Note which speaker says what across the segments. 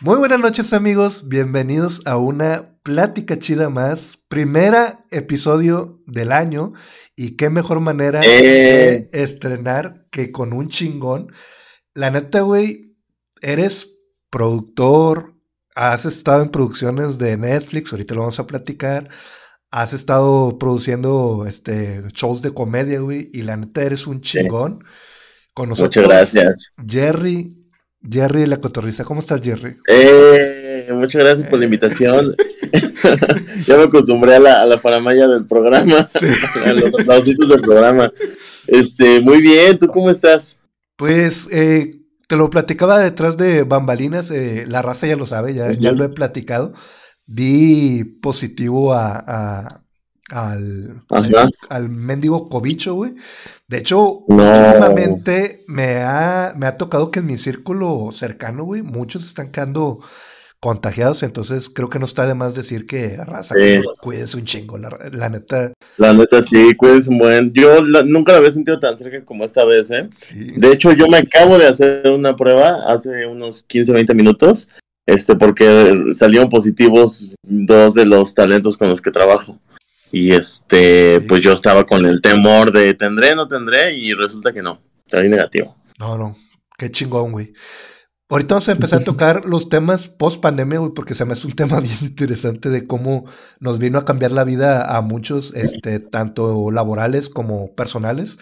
Speaker 1: Muy buenas noches amigos, bienvenidos a una plática chida más, primera episodio del año y qué mejor manera
Speaker 2: Eh.
Speaker 1: de estrenar que con un chingón. La neta, güey, eres productor, has estado en producciones de Netflix, ahorita lo vamos a platicar, has estado produciendo este, shows de comedia, güey, y la neta eres un chingón. Con nosotros,
Speaker 2: Muchas gracias.
Speaker 1: Jerry, Jerry la cotorriza, ¿cómo estás, Jerry?
Speaker 2: Eh, muchas gracias por la invitación. ya me acostumbré a la, a la paramaya del programa, a los aplausitos del programa. Este, muy bien, ¿tú cómo estás?
Speaker 1: Pues eh, te lo platicaba detrás de bambalinas, eh, la raza ya lo sabe, ya, ya lo he platicado. Di positivo a, a- al, al, al mendigo cobicho, güey. De hecho,
Speaker 2: No.
Speaker 1: últimamente me ha, me ha tocado que en mi círculo cercano, güey, muchos están quedando contagiados, entonces creo que no está de más decir que raza,
Speaker 2: Sí.
Speaker 1: cuídense un chingo, la, la neta.
Speaker 2: La neta, sí, cuídense un buen. Yo la- nunca la había sentido tan cerca como esta vez, ¿eh?
Speaker 1: sí.
Speaker 2: De hecho, yo me acabo de hacer una prueba hace unos 15, 20 minutos, este, porque salieron positivos dos de los talentos con los que trabajo. Y este,
Speaker 1: Sí.
Speaker 2: pues yo estaba con el temor de tendré, no tendré, y resulta que no, salí negativo.
Speaker 1: No, no, qué chingón, güey. Ahorita vamos a empezar a tocar los temas post pandemia, güey, porque se me hace un tema bien interesante de cómo nos vino a cambiar la vida a muchos, este, tanto laborales como personales.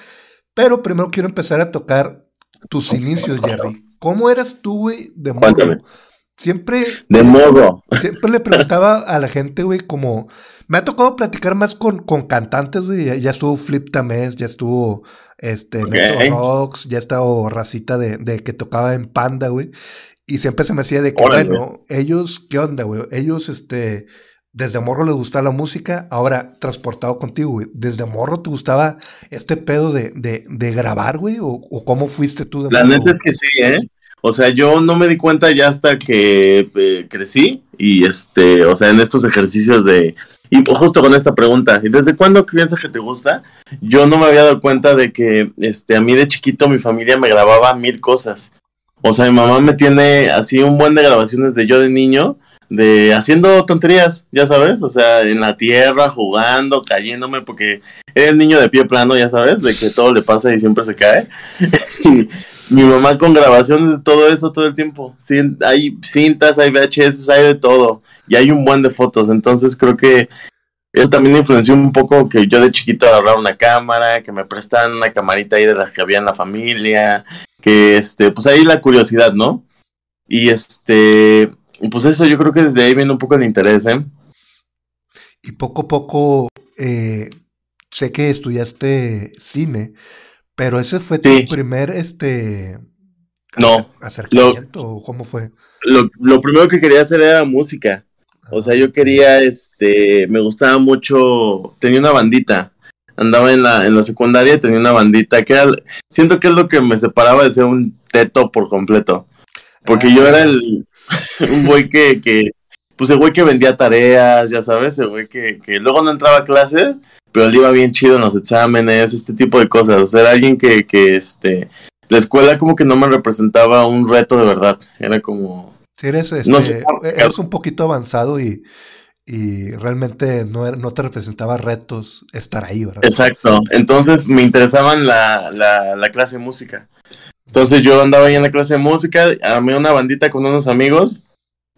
Speaker 1: Pero primero quiero empezar a tocar tus inicios, Jerry. ¿Cómo eras tú, güey, de morro? Siempre,
Speaker 2: De modo.
Speaker 1: siempre le preguntaba a la gente, güey, como... Me ha tocado platicar más con, con cantantes, güey. Ya, ya estuvo Flip Tamés, ya estuvo este,
Speaker 2: Ok.
Speaker 1: Neto Rocks, ya estado Racita de, de que tocaba en Panda, güey. Y siempre se me hacía de que,
Speaker 2: Órale.
Speaker 1: bueno, ellos, ¿qué onda, güey? Ellos, este, desde morro les gustaba la música, ahora transportado contigo, güey. ¿Desde morro te gustaba este pedo de, de, de grabar, güey? ¿O, o cómo fuiste tú de
Speaker 2: La
Speaker 1: morro?
Speaker 2: neta es que sí, ¿eh? O sea, yo no me di cuenta ya hasta que eh, crecí y este, o sea, en estos ejercicios de... Y justo con esta pregunta, ¿y desde cuándo piensas que te gusta? Yo no me había dado cuenta de que este, a mí de chiquito mi familia me grababa mil cosas. O sea, mi mamá me tiene así un buen de grabaciones de yo de niño, de haciendo tonterías, ya sabes, o sea, en la tierra, jugando, cayéndome, porque era el niño de pie plano, ya sabes, de que todo le pasa y siempre se cae. Y mi mamá con grabaciones de todo eso todo el tiempo. Hay cintas, hay VHS, hay de todo. Y hay un buen de fotos. Entonces creo que eso también influenció un poco que yo de chiquito agarraba una cámara, que me prestaban una camarita ahí de las que había en la familia, que este, pues ahí la curiosidad, ¿no? Y este, pues eso yo creo que desde ahí viene un poco el interés, ¿eh?
Speaker 1: Y poco a poco, eh, sé que estudiaste cine, pero ese fue tu
Speaker 2: Sí.
Speaker 1: primer, este,
Speaker 2: No,
Speaker 1: acer- acercamiento, ¿o ¿cómo fue?
Speaker 2: Lo, lo primero que quería hacer era música. O sea, yo quería, este, me gustaba mucho, tenía una bandita, andaba en la, en la secundaria y tenía una bandita que era, siento que es lo que me separaba de ser un teto por completo, porque yo era el, un güey que, que, pues el güey que vendía tareas, ya sabes, el güey que, que luego no entraba a clase, pero le iba bien chido en los exámenes, este tipo de cosas, o sea, era alguien que, que, este, la escuela como que no me representaba un reto de verdad, era como...
Speaker 1: Eres, este,
Speaker 2: No sé por qué.
Speaker 1: eres un poquito avanzado y, y realmente no, era- no te representaba retos estar ahí, ¿verdad?
Speaker 2: Exacto. Entonces me interesaban la, la, la clase de música. Entonces yo andaba ahí en la clase de música, armé una bandita con unos amigos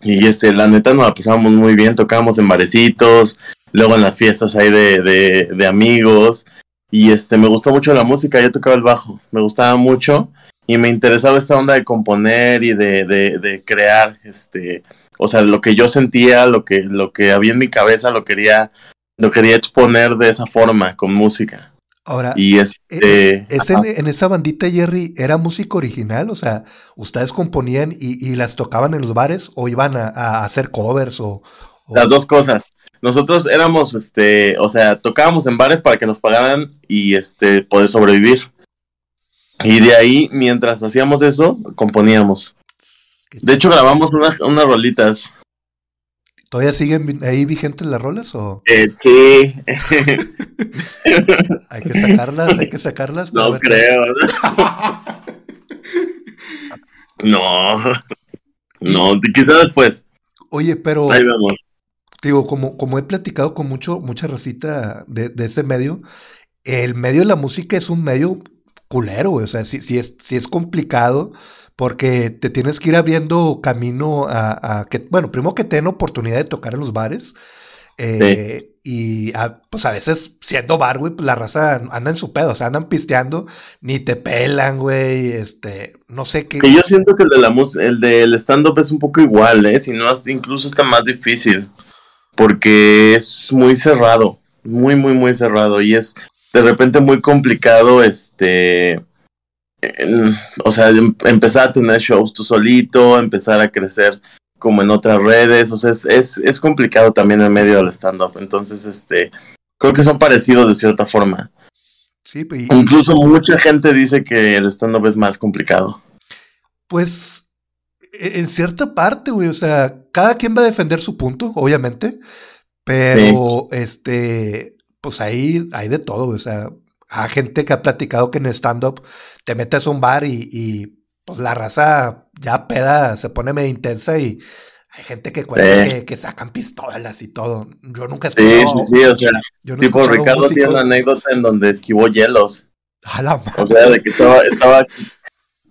Speaker 2: y este, la neta nos la pasábamos muy bien, tocábamos en barecitos, luego en las fiestas ahí de, de, de amigos y este, me gustó mucho la música, yo tocaba el bajo, me gustaba mucho y me interesaba esta onda de componer y de, de, de crear, este, o sea, lo que yo sentía, lo que, lo que había en mi cabeza, lo quería, lo quería exponer de esa forma, con música.
Speaker 1: Ahora,
Speaker 2: Y este.
Speaker 1: ¿es en, en esa bandita, Jerry, era música original? O sea, ¿ustedes componían y, y las tocaban en los bares o iban a, a hacer covers o, o-
Speaker 2: Las dos cosas. Nosotros éramos, este, o sea, tocábamos en bares para que nos pagaran y este, poder sobrevivir. Y de ahí, mientras hacíamos eso, componíamos. De hecho, grabamos unas, unas rolitas.
Speaker 1: ¿Todavía siguen ahí vigentes las rolas o
Speaker 2: Eh, sí.
Speaker 1: hay que sacarlas? Hay que sacarlas.
Speaker 2: no
Speaker 1: ver-
Speaker 2: creo. no. No, quizá después.
Speaker 1: Oye, pero.
Speaker 2: Ahí vamos.
Speaker 1: Digo, como, como he platicado con mucho, mucha recita de, de ese medio, el medio de la música es un medio culero, güey. O sea, sí, sí, es, sí es complicado porque te tienes que ir abriendo camino a, a, que, bueno, primero que te den oportunidad de tocar en los bares. Eh, Y a, pues a veces, siendo bar, güey, pues la raza anda en su pedo, o sea, andan pisteando, ni te pelan, güey, este, no sé qué.
Speaker 2: Que yo siento que el de la el del stand-up es un poco igual, ¿eh? Si no, incluso está más difícil, porque es muy cerrado, muy, muy, muy cerrado, y es de repente muy complicado, este, o sea, em, empezar a tener shows tú solito, empezar a crecer como en otras redes, o sea, es, es, es complicado también en medio del stand-up, entonces, este, creo que son parecidos de cierta forma.
Speaker 1: Sí, pues,
Speaker 2: Incluso mucha gente dice que el stand-up es más complicado.
Speaker 1: Pues, e, en cierta parte, güey, o sea, cada quien va a defender su punto, obviamente, pero, este, pues ahí hay de todo, o sea, hay gente que ha platicado que en stand-up te metes a un bar y, pues la raza ya peda, se pone medio intensa y hay gente que cuenta que, sacan pistolas y todo. Yo nunca he
Speaker 2: escuchado. Sí, sí, sí, o sea, tipo Ricardo tiene una anécdota en donde esquivó hielos. o sea, de que estaba, estaba,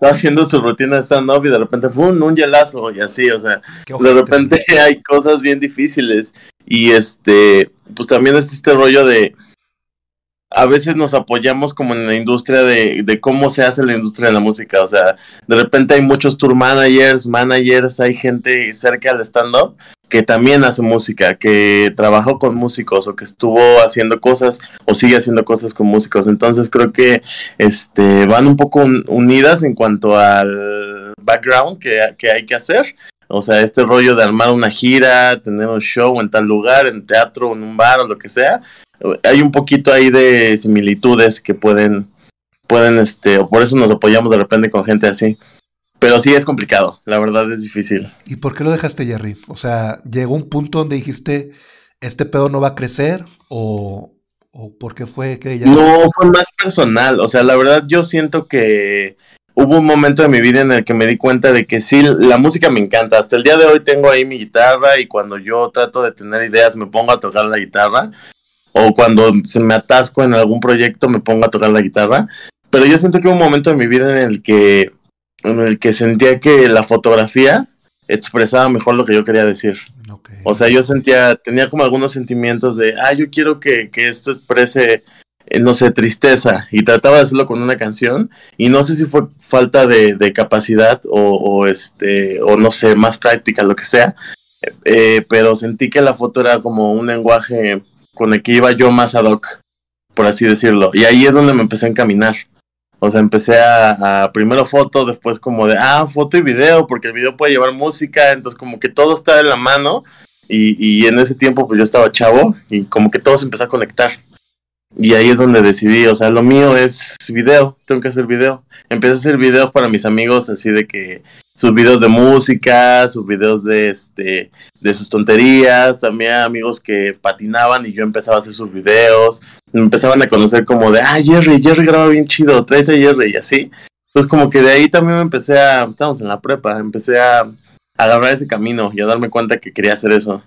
Speaker 2: haciendo su rutina de stand-up y de repente, ¡pum! un hielazo y así, o sea, de repente hay cosas bien difíciles y este, pues también es este rollo de a veces nos apoyamos como en la industria de, de, cómo se hace la industria de la música. O sea, de repente hay muchos tour managers, managers, hay gente cerca del stand-up que también hace música, que trabajó con músicos o que estuvo haciendo cosas o sigue haciendo cosas con músicos. Entonces creo que este, van un poco unidas en cuanto al background que, que hay que hacer. O sea, este rollo de armar una gira, tener un show en tal lugar, en teatro, en un bar o lo que sea, hay un poquito ahí de similitudes que pueden, pueden, este, o por eso nos apoyamos de repente con gente así. Pero sí es complicado, la verdad es difícil.
Speaker 1: ¿Y por qué lo dejaste, Jerry? O sea, ¿llegó un punto donde dijiste, este pedo no va a crecer? ¿O, o por qué fue que ya...
Speaker 2: No, fue más personal. O sea, la verdad yo siento que hubo un momento de mi vida en el que me di cuenta de que sí, la música me encanta. Hasta el día de hoy tengo ahí mi guitarra y cuando yo trato de tener ideas me pongo a tocar la guitarra o cuando se me atasco en algún proyecto me pongo a tocar la guitarra. Pero yo siento que hubo un momento en mi vida en el que, en el que sentía que la fotografía expresaba mejor lo que yo quería decir. O sea, yo sentía, tenía como algunos sentimientos de, ah, yo quiero que, que esto exprese, no sé, tristeza. Y trataba de hacerlo con una canción. Y no sé si fue falta de, capacidad o, o, este, o no sé, más práctica, lo que sea. Eh, pero sentí que la foto era como un lenguaje con el que iba yo más ad hoc, por así decirlo. Y ahí es donde me empecé a encaminar. O sea, empecé a, primero foto, después como de, ah, foto y video, porque el video puede llevar música, entonces como que todo está en la mano. Y, y en ese tiempo pues yo estaba chavo y como que todo se empezó a conectar. Y ahí es donde decidí, o sea, lo mío es video, tengo que hacer video. Empecé a hacer videos para mis amigos, así de que sus videos de música, sus videos de este de sus tonterías, también amigos que patinaban y yo empezaba a hacer sus videos, me empezaban a conocer como de, ah, Jerry, Jerry graba bien chido, tráete a Jerry y así. Entonces como que de ahí también me empecé a, estamos en la prepa, empecé a, a agarrar ese camino y a darme cuenta que quería hacer eso.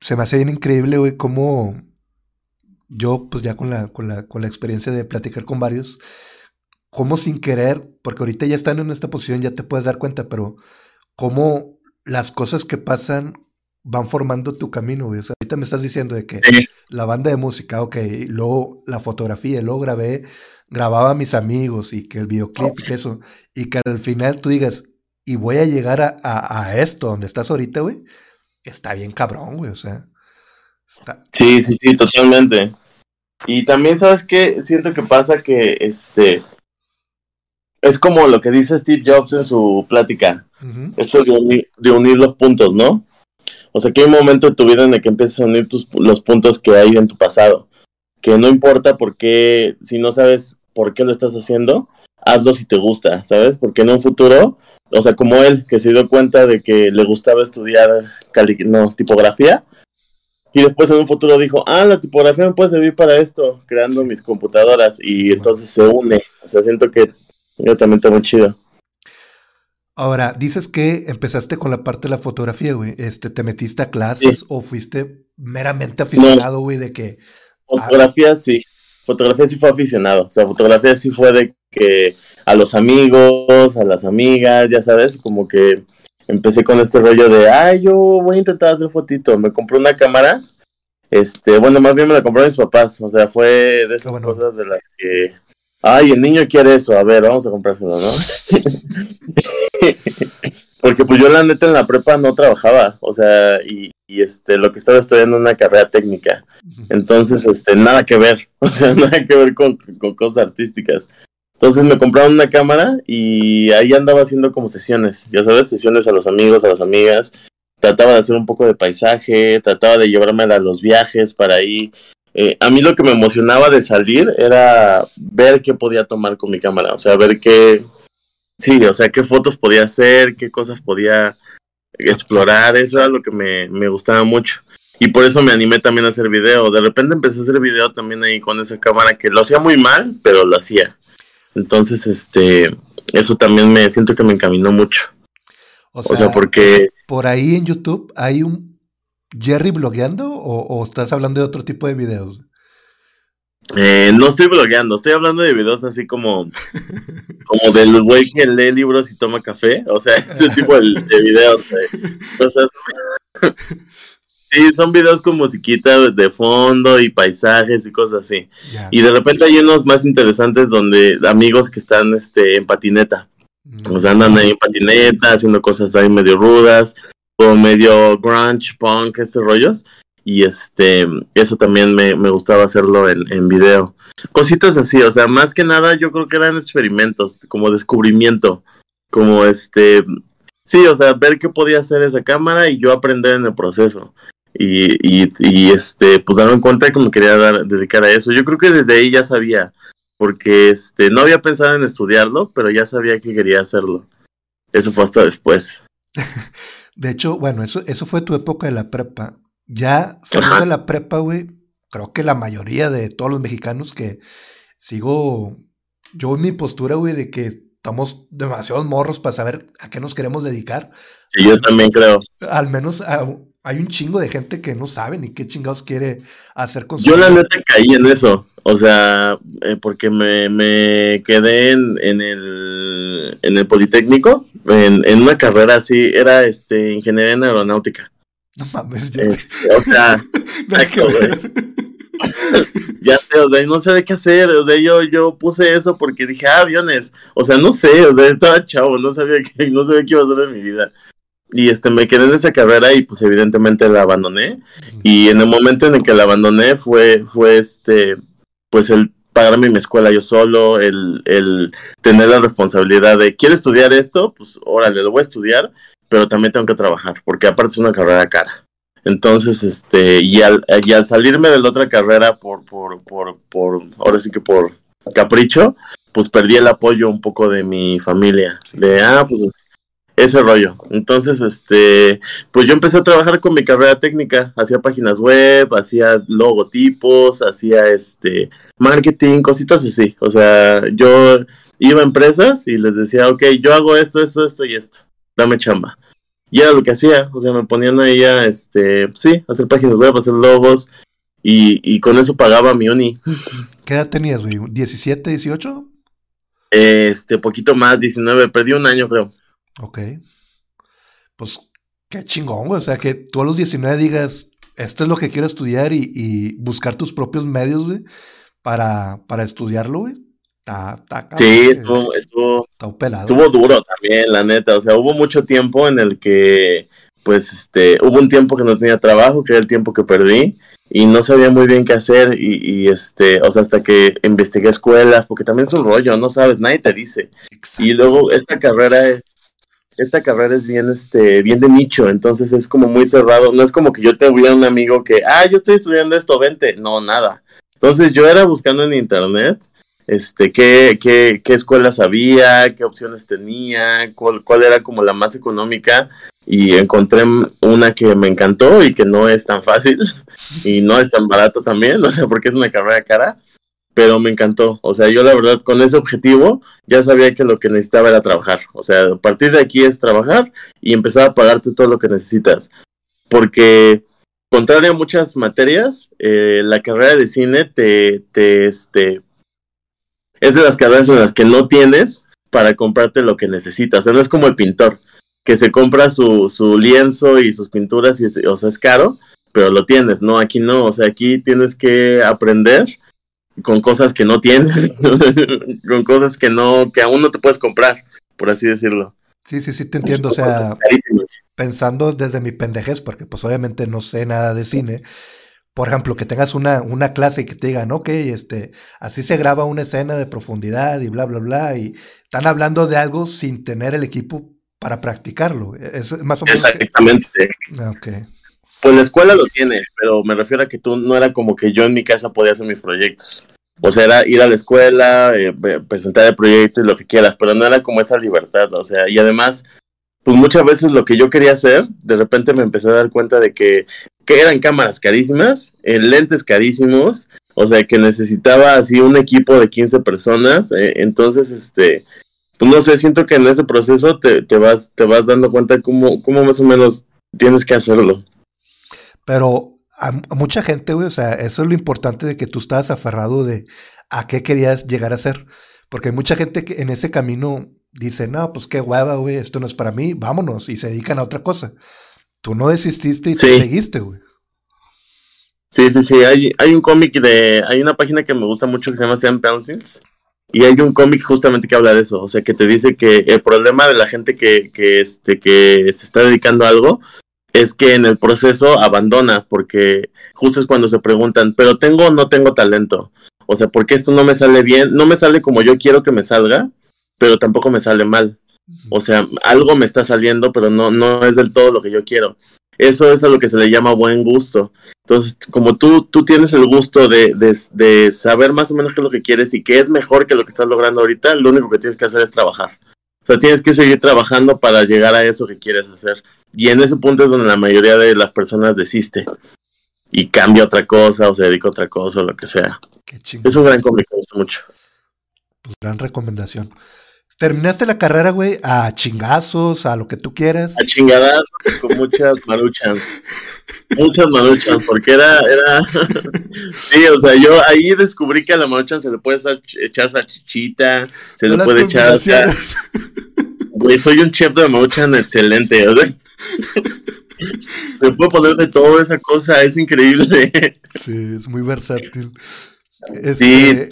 Speaker 1: Se me hace bien increíble, güey, cómo yo, pues ya con la, con la, con la experiencia de platicar con varios, cómo sin querer, porque ahorita ya están en esta posición, ya te puedes dar cuenta, pero cómo las cosas que pasan van formando tu camino, güey. O sea, ahorita me estás diciendo de que la banda de música, ok, luego la fotografía, luego grabé, grababa a mis amigos y que el videoclip y que eso, y que al final tú digas, y voy a llegar a, a, esto donde estás ahorita, güey, está bien cabrón, güey, o sea.
Speaker 2: Sí, sí, sí, totalmente. Y también, ¿sabes qué? Siento que pasa que, este, es como lo que dice Steve Jobs en su plática. Esto es de unir, los puntos, ¿no? O sea, que hay un momento en tu vida en el que empiezas a unir tus, los puntos que hay en tu pasado. Que no importa por qué, si no sabes por qué lo estás haciendo, hazlo si te gusta, ¿sabes? Porque en un futuro, o sea, como él, que se dio cuenta de que le gustaba estudiar no, tipografía, y después en un futuro dijo, ah, la tipografía me puede servir para esto, creando mis computadoras, y entonces se une. O sea, siento que yo también está muy chido.
Speaker 1: Ahora, dices que empezaste con la parte de la fotografía, güey. Este, ¿te metiste a clases o fuiste meramente aficionado, güey, de que...
Speaker 2: Fotografía sí. Fotografía sí fue aficionado. O sea, fotografía sí fue de que a los amigos, a las amigas, ya sabes, como que empecé con este rollo de, ay, yo voy a intentar hacer fotito. Me compré una cámara. Este, bueno, más bien me la compré mis papás. O sea, fue de esas cosas de las que Ay, el niño quiere eso, a ver, vamos a comprárselo, ¿no? Porque pues yo la neta en la prepa no trabajaba, o sea, y, este, lo que estaba estudiando una carrera técnica. Entonces, este, nada que ver, o sea, nada que ver con, con cosas artísticas. Entonces me compraron una cámara y ahí andaba haciendo como sesiones, ya sabes, sesiones a los amigos, a las amigas. Trataba de hacer un poco de paisaje, trataba de llevarme a los viajes para ahí eh, a mí lo que me emocionaba de salir era ver qué podía tomar con mi cámara, o sea, ver qué, sí, o sea, qué fotos podía hacer, qué cosas podía explorar, eso era lo que me, me gustaba mucho. Y por eso me animé también a hacer video. De repente empecé a hacer video también ahí con esa cámara que lo hacía muy mal, pero lo hacía. Entonces, este, eso también me siento que me encaminó mucho. O sea, porque...
Speaker 1: Por ahí en YouTube hay un, Jerry blogueando o, estás hablando de otro tipo de videos?
Speaker 2: Eh, no estoy blogueando, estoy hablando de videos así como, como del güey que lee libros y toma café, o sea, ese tipo de, videos. Sí, son videos con musiquita de fondo y paisajes y cosas así. Y de repente hay unos más interesantes donde amigos que están este, en patineta. O sea, andan ahí en patineta, haciendo cosas ahí medio rudas medio grunge, punk, estos rollos. Y este, eso también me, gustaba hacerlo en, en video. Cositas así, o sea, más que nada yo creo que eran experimentos, como descubrimiento, como este, sí, o sea, ver qué podía hacer esa cámara y yo aprender en el proceso. Y, y, y este, pues darme cuenta que me quería dar, dedicar a eso. Yo creo que desde ahí ya sabía, porque este, no había pensado en estudiarlo, pero ya sabía que quería hacerlo. Eso fue hasta después.
Speaker 1: De hecho, bueno, eso, eso fue tu época de la prepa. Ya saliendo de la prepa, güey, creo que la mayoría de todos los mexicanos que sigo, yo en mi postura, güey, de que estamos demasiados morros para saber a qué nos queremos dedicar.
Speaker 2: Sí, yo también creo.
Speaker 1: Al menos hay un chingo de gente que no sabe ni qué chingados quiere hacer con
Speaker 2: su Yo la neta caí en eso. O sea, eh, porque me, me quedé en, en, el, en el Politécnico, en, en una carrera así, era este ingeniería en aeronáutica.
Speaker 1: No mames, ya.
Speaker 2: Este, o sea, ya sé, o sea, no sabía qué hacer, o sea, yo, yo puse eso porque dije, ah, aviones, o sea, no sé, o sea, estaba chavo, no sabía qué, no sabía qué iba a hacer de mi vida y este me quedé en esa carrera y pues evidentemente la abandoné. Y en el momento en el que la abandoné fue fue este pues el pagarme mi escuela yo solo el, el tener la responsabilidad de quiero estudiar esto pues órale lo voy a estudiar pero también tengo que trabajar porque aparte es una carrera cara entonces este y al, y al salirme de la otra carrera por por por por ahora sí que por capricho pues perdí el apoyo un poco de mi familia. De ah pues ese rollo. Entonces, este, pues yo empecé a trabajar con mi carrera técnica, hacía páginas web, hacía logotipos, hacía este marketing, cositas así. O sea, yo iba a empresas y les decía, ok, yo hago esto, esto, esto y esto, dame chamba. Y era lo que hacía, o sea, me ponían ahí a, este, sí, hacer páginas web, hacer logos, y, y con eso pagaba mi uni.
Speaker 1: ¿Qué edad tenías, güey? ¿17, 18?
Speaker 2: Este, poquito más, 19, perdí un año, creo.
Speaker 1: Ok. Pues qué chingón, güey. O sea, que tú a los 19 digas, esto es lo que quiero estudiar y, buscar tus propios medios, güey, para, para estudiarlo, güey.
Speaker 2: sí, estuvo, estuvo, estuvo duro también, la neta. O sea, hubo mucho tiempo en el que, pues, este, hubo un tiempo que no tenía trabajo, que era el tiempo que perdí y no sabía muy bien qué hacer y, y, este, o sea, hasta que investigué escuelas, porque también es un rollo, no sabes, nadie te dice. Y luego esta carrera esta carrera es bien, este, bien de nicho, entonces es como muy cerrado. No es como que yo te tuviera un amigo que, ah, yo estoy estudiando esto, vente. No, nada. Entonces yo era buscando en internet, este, qué, qué, qué escuelas había, qué opciones tenía, cuál, cuál era como la más económica y encontré una que me encantó y que no es tan fácil y no es tan barato también, no sé, porque es una carrera cara pero me encantó. O sea, yo la verdad con ese objetivo ya sabía que lo que necesitaba era trabajar. O sea, a partir de aquí es trabajar y empezar a pagarte todo lo que necesitas. Porque, contrario a muchas materias, eh, la carrera de cine te, te, este, es de las carreras en las que no tienes para comprarte lo que necesitas. O sea, no es como el pintor, que se compra su, su lienzo y sus pinturas, y, o sea, es caro, pero lo tienes, ¿no? Aquí no, o sea, aquí tienes que aprender con cosas que no tienes, con cosas que no, que aún no te puedes comprar, por así decirlo.
Speaker 1: Sí, sí, sí, te entiendo. O sea, pensando desde mi pendejez, porque pues obviamente no sé nada de cine. Por ejemplo, que tengas una, una clase y que te digan, ok, este, así se graba una escena de profundidad y bla, bla, bla, y están hablando de algo sin tener el equipo para practicarlo. Es más o menos.
Speaker 2: Exactamente. Okay. Pues la escuela lo tiene, pero me refiero a que tú no era como que yo en mi casa podía hacer mis proyectos. O sea, era ir a la escuela, eh, presentar el proyecto y lo que quieras, pero no era como esa libertad, o sea, y además, pues muchas veces lo que yo quería hacer, de repente me empecé a dar cuenta de que, eran cámaras carísimas, en lentes carísimos, o sea, que necesitaba así un equipo de 15 personas, eh, entonces, este, pues no sé, siento que en ese proceso te, te, vas, te vas dando cuenta cómo, cómo más o menos tienes que hacerlo.
Speaker 1: Pero a, mucha gente, güey, o sea, eso es lo importante de que tú estabas aferrado de a qué querías llegar a ser. Porque hay mucha gente que en ese camino dice, no, pues qué hueva, güey, esto no es para mí, vámonos, y se dedican a otra cosa. Tú no desististe y te seguiste, güey.
Speaker 2: Sí, sí, sí, hay, hay un cómic de, hay una página que me gusta mucho que se llama Sam Pencils, y hay un cómic justamente que habla de eso, o sea, que te dice que el problema de la gente que, que, este, que se está dedicando a algo es que en el proceso abandona, porque justo es cuando se preguntan, pero tengo o no tengo talento. O sea, porque esto no me sale bien, no me sale como yo quiero que me salga, pero tampoco me sale mal. O sea, algo me está saliendo, pero no, no es del todo lo que yo quiero. Eso es a lo que se le llama buen gusto. Entonces, como tú, tú tienes el gusto de, de, de saber más o menos qué es lo que quieres y qué es mejor que lo que estás logrando ahorita, lo único que tienes que hacer es trabajar. O sea, tienes que seguir trabajando para llegar a eso que quieres hacer. Y en ese punto es donde la mayoría de las personas desiste y cambia otra cosa o se dedica a otra cosa o lo que sea. es un gran cómic, me gusta mucho.
Speaker 1: Pues gran recomendación. Terminaste la carrera, güey, a chingazos, a lo que tú quieras.
Speaker 2: A chingadas, con muchas maruchas. muchas maruchas, porque era, era. sí, o sea, yo ahí descubrí que a la marucha se le puede echar salchichita, se le puede echar. Güey, soy un chef de maruchan excelente, o sea. Me puedo poner de todo esa cosa, es increíble.
Speaker 1: Sí, es muy versátil.
Speaker 2: Sí, este,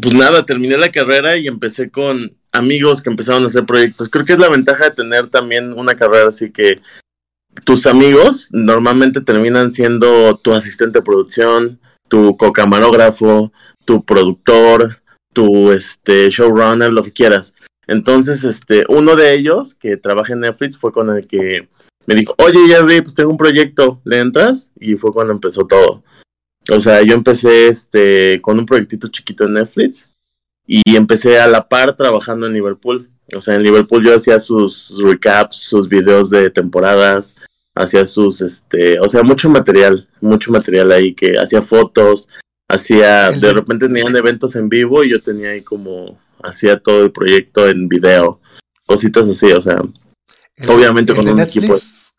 Speaker 2: pues nada, terminé la carrera y empecé con amigos que empezaron a hacer proyectos. Creo que es la ventaja de tener también una carrera así que tus amigos normalmente terminan siendo tu asistente de producción, tu cocamarógrafo, tu productor, tu este showrunner, lo que quieras. Entonces, este, uno de ellos que trabaja en Netflix fue con el que me dijo, oye Jerry, pues tengo un proyecto, ¿le entras? Y fue cuando empezó todo. O sea, yo empecé este con un proyectito chiquito en Netflix y empecé a la par trabajando en Liverpool. O sea, en Liverpool yo hacía sus recaps, sus videos de temporadas, hacía sus, este, o sea, mucho material, mucho material ahí que hacía fotos, hacía, de repente tenían eventos en vivo y yo tenía ahí como hacía todo el proyecto en video, cositas así, o sea, obviamente con un equipo.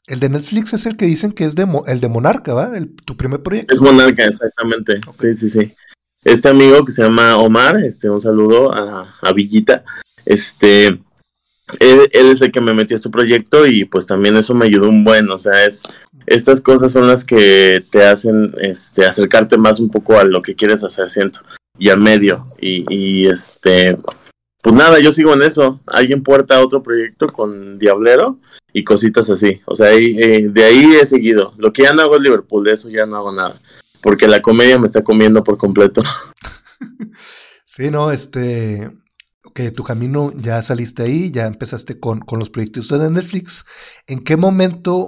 Speaker 1: El de Netflix es el que dicen que es de el de Monarca, ¿va? El, tu primer proyecto.
Speaker 2: Es Monarca, exactamente. Sí, sí, sí. Este amigo que se llama Omar, este, un saludo a, a Villita. Este, él, es el que me metió a este proyecto y pues también eso me ayudó un buen, o sea, es estas cosas son las que te hacen este acercarte más un poco a lo que quieres hacer, siento y al medio. Y, y, este, pues nada, yo sigo en eso. Alguien puerta otro proyecto con Diablero y cositas así. O sea, eh, de ahí he seguido. Lo que ya no hago es Liverpool, de eso ya no hago nada. Porque la comedia me está comiendo por completo.
Speaker 1: sí, no, este. Que tu camino ya saliste ahí, ya empezaste con, con los proyectos de Netflix. ¿En qué momento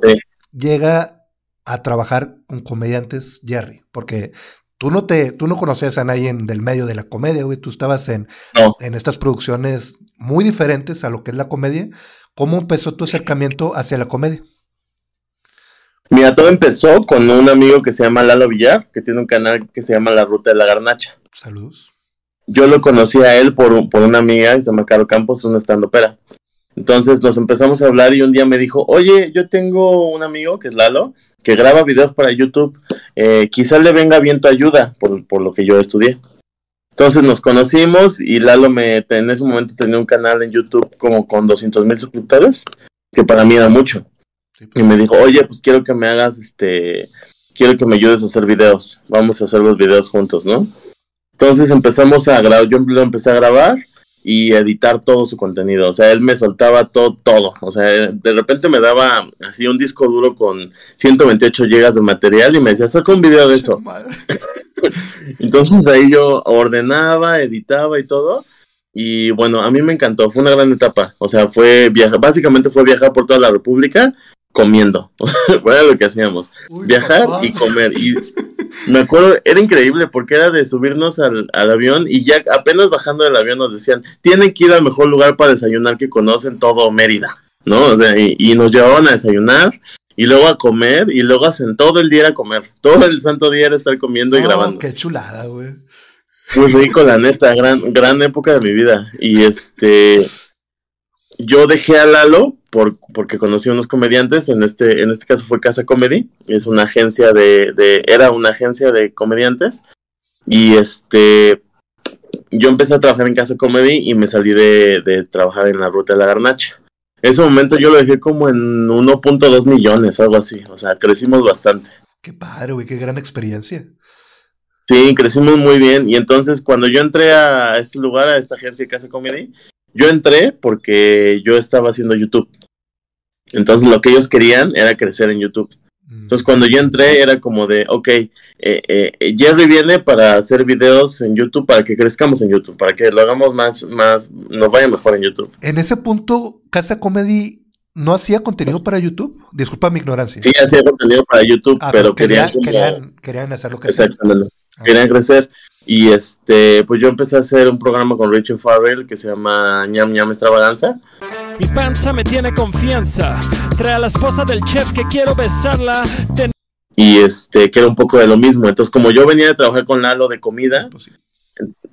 Speaker 1: llega a trabajar con comediantes Jerry? Porque tú no te, tú no conocías a nadie del medio de la comedia, güey. Tú estabas en, en estas producciones muy diferentes a lo que es la comedia. ¿Cómo empezó tu acercamiento hacia la comedia?
Speaker 2: Mira, todo empezó con un amigo que se llama Lalo Villar, que tiene un canal que se llama La Ruta de la Garnacha.
Speaker 1: Saludos.
Speaker 2: Yo lo conocí a él por, por una amiga que se llama Caro Campos, una estando pera. Entonces nos empezamos a hablar y un día me dijo, oye, yo tengo un amigo que es Lalo, que graba videos para YouTube, eh, quizás le venga bien tu ayuda por, por lo que yo estudié. Entonces nos conocimos y Lalo me, en ese momento tenía un canal en YouTube como con 200 mil suscriptores, que para mí era mucho. Y me dijo, oye, pues quiero que me hagas, este, quiero que me ayudes a hacer videos, vamos a hacer los videos juntos, ¿no? Entonces empezamos a grabar, yo lo empecé a grabar y editar todo su contenido. O sea, él me soltaba todo, todo. O sea, de repente me daba así un disco duro con 128 gigas de material y me decía, saca un video de eso. Entonces ahí yo ordenaba, editaba y todo. Y bueno, a mí me encantó, fue una gran etapa. O sea, fue viajar, básicamente fue viajar por toda la República comiendo. Fue lo que hacíamos. viajar y comer. Y me acuerdo, era increíble porque era de subirnos al, avión y ya apenas bajando del avión nos decían, tienen que ir al mejor lugar para desayunar que conocen todo Mérida, ¿no? O sea, y, nos llevaban a desayunar y luego a comer y luego hacen todo el día a comer. Todo el santo día era estar comiendo y grabando.
Speaker 1: Qué chulada, güey.
Speaker 2: Muy rico, la neta, gran, gran época de mi vida. Y este, yo dejé a Lalo por, porque conocí a unos comediantes, en este, en este caso fue Casa Comedy, es una agencia de, de, era una agencia de comediantes, y este, yo empecé a trabajar en Casa Comedy y me salí de, de trabajar en la ruta de la garnacha. En ese momento yo lo dejé como en 1.2 millones, algo así, o sea, crecimos bastante.
Speaker 1: Qué padre, güey, qué gran experiencia.
Speaker 2: Sí, crecimos muy bien, y entonces cuando yo entré a este lugar, a esta agencia de Casa Comedy, yo entré porque yo estaba haciendo YouTube. Entonces lo que ellos querían era crecer en YouTube. Entonces cuando yo entré era como de, ok, eh, eh, Jerry viene para hacer videos en YouTube, para que crezcamos en YouTube, para que lo hagamos más, más, nos vaya mejor en YouTube.
Speaker 1: En ese punto, Casa Comedy no hacía contenido para YouTube. Disculpa mi ignorancia.
Speaker 2: Sí, hacía contenido para YouTube, ah, pero, querían,
Speaker 1: querían, querían, hacerlo
Speaker 2: crecer. Exactamente. Ah. Querían crecer. Y este, pues yo empecé a hacer un programa con Richard Farrell que se llama ñam ñam extravaganza.
Speaker 3: Mi panza me tiene confianza. Trae a la esposa del chef que quiero besarla.
Speaker 2: Y este, que era un poco de lo mismo. Entonces, como yo venía de trabajar con Lalo de comida, pues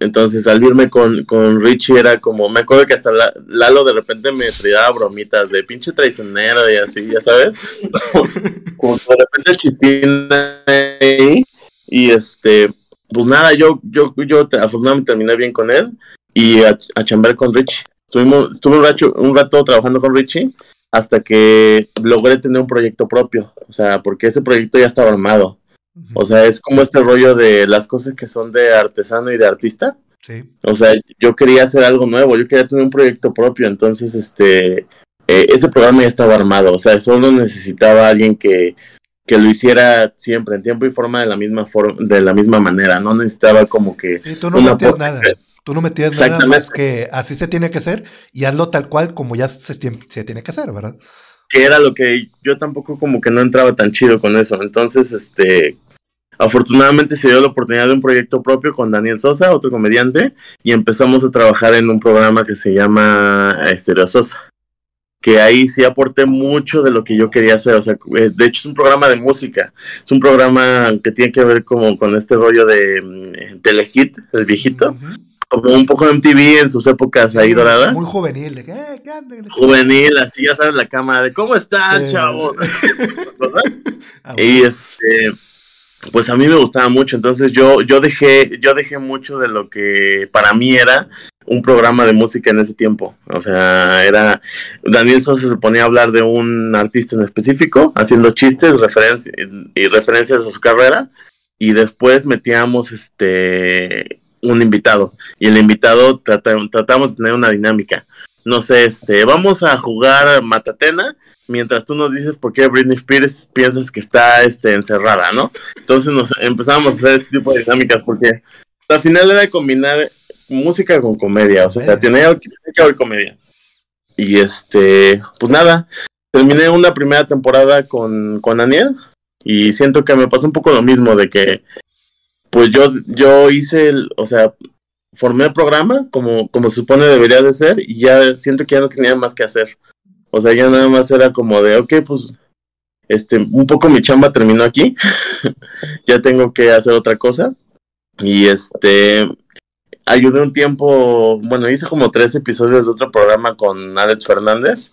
Speaker 2: entonces al irme con, con Richie era como, me acuerdo que hasta Lalo de repente me traía bromitas de pinche traicionero y así, ya sabes. como, de repente el chistín ahí. Y este, pues nada, yo, yo, yo afortunadamente terminé bien con él y a, a chambear con Richie. Estuvimos, estuve un rato, un rato trabajando con Richie hasta que logré tener un proyecto propio, o sea, porque ese proyecto ya estaba armado. O sea, es como este rollo de las cosas que son de artesano y de artista. Sí. O sea, yo quería hacer algo nuevo, yo quería tener un proyecto propio, entonces este eh, ese programa ya estaba armado, o sea, solo necesitaba alguien que que lo hiciera siempre en tiempo y forma de la misma forma, de la misma manera, no necesitaba como que
Speaker 1: sí, tú no metías nada. Tú no metías nada más que así se tiene que hacer y hazlo tal cual como ya se, se, tiene que hacer, ¿verdad?
Speaker 2: Que era lo que yo tampoco como que no entraba tan chido con eso. Entonces, este, afortunadamente se dio la oportunidad de un proyecto propio con Daniel Sosa, otro comediante, y empezamos a trabajar en un programa que se llama Estereo Sosa que ahí sí aporté mucho de lo que yo quería hacer. O sea, eh, de hecho es un programa de música. Es un programa que tiene que ver como con este rollo de mm, Telehit, el viejito. Como un poco de MTV en sus épocas ahí doradas.
Speaker 1: Muy juvenil.
Speaker 2: juvenil, así ya sabes la cámara de ¿cómo están, chavos? Ah, y este pues a mí me gustaba mucho, entonces yo, yo dejé, yo dejé mucho de lo que para mí era un programa de música en ese tiempo. O sea, era Daniel Sosa se ponía a hablar de un artista en específico, haciendo chistes y referencias a su carrera, y después metíamos este un invitado, y el invitado tratamos de tener una dinámica. No sé, este, vamos a jugar Matatena mientras tú nos dices por qué Britney Spears piensas que está este, encerrada, ¿no? Entonces nos empezamos a hacer este tipo de dinámicas porque al final era combinar música con comedia, o sea, tiene, que haber comedia. Y este, pues nada, terminé una primera temporada con, con Daniel y siento que me pasó un poco lo mismo de que pues yo, yo hice, el, o sea, formé el programa como, como se supone debería de ser y ya siento que ya no tenía más que hacer. O sea, ya nada más era como de, ok, pues, este, un poco mi chamba terminó aquí, ya tengo que hacer otra cosa. Y este, ayudé un tiempo, bueno, hice como tres episodios de otro programa con Alex Fernández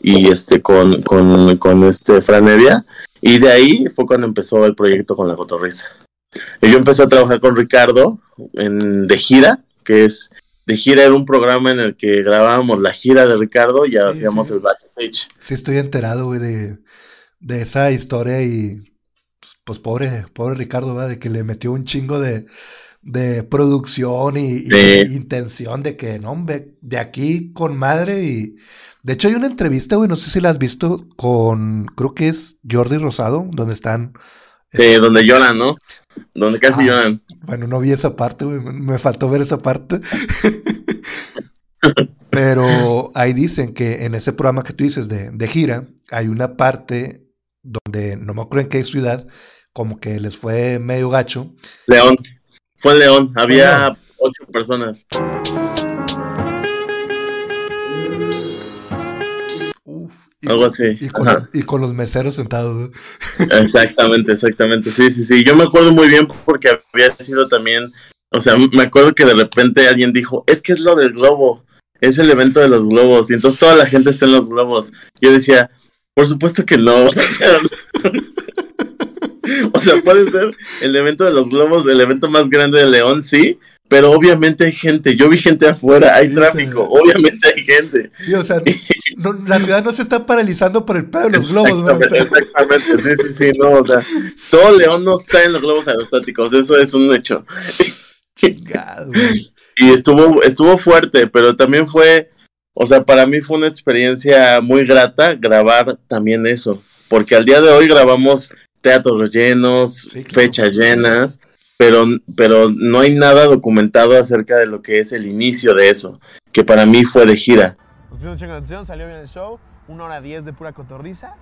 Speaker 2: y este con, con, con este Fran Evia. Y de ahí fue cuando empezó el proyecto con la cotorriza. Y yo empecé a trabajar con Ricardo en De Gira, que es De Gira era un programa en el que grabábamos la gira de Ricardo y hacíamos el backstage.
Speaker 1: Sí, estoy enterado, güey, de, de esa historia y pues pobre, pobre Ricardo, ¿verdad? De que le metió un chingo de, de producción y, intención de que, no, hombre, de aquí con madre y... De hecho hay una entrevista, güey, no sé si la has visto con, creo que es Jordi Rosado, donde están...
Speaker 2: Sí, donde lloran, ¿no? Donde casi ah, lloran.
Speaker 1: Bueno, no vi esa parte, güey, me faltó ver esa parte. Pero ahí dicen que en ese programa que tú dices de, de gira, hay una parte donde, no me acuerdo en qué ciudad, como que les fue medio gacho.
Speaker 2: León. Fue León, había ocho personas.
Speaker 1: Uf, Algo así. Y con, los meseros sentados.
Speaker 2: Exactamente, exactamente. Sí, sí, sí. Yo me acuerdo muy bien porque había sido también. O sea, me acuerdo que de repente alguien dijo: Es que es lo del globo. Es el evento de los globos. Y entonces toda la gente está en los globos. Yo decía: Por supuesto que no. o sea, puede ser el evento de los globos, el evento más grande de León, sí, pero obviamente hay gente. Yo vi gente afuera, hay tráfico, obviamente hay gente.
Speaker 1: Sí, o sea, la ciudad no se está paralizando por el pedo de los globos,
Speaker 2: ¿no? Exactamente, sí, sí, sí, no, o sea, todo León no está en los globos aerostáticos, eso es un hecho. y estuvo, estuvo fuerte, pero también fue, o sea, para mí fue una experiencia muy grata grabar también eso, porque al día de hoy grabamos teatros llenos, fechas llenas, pero, pero no hay nada documentado acerca de lo que es el inicio de eso, que para mí fue de gira. salió bien el show, una hora diez de pura cotorriza.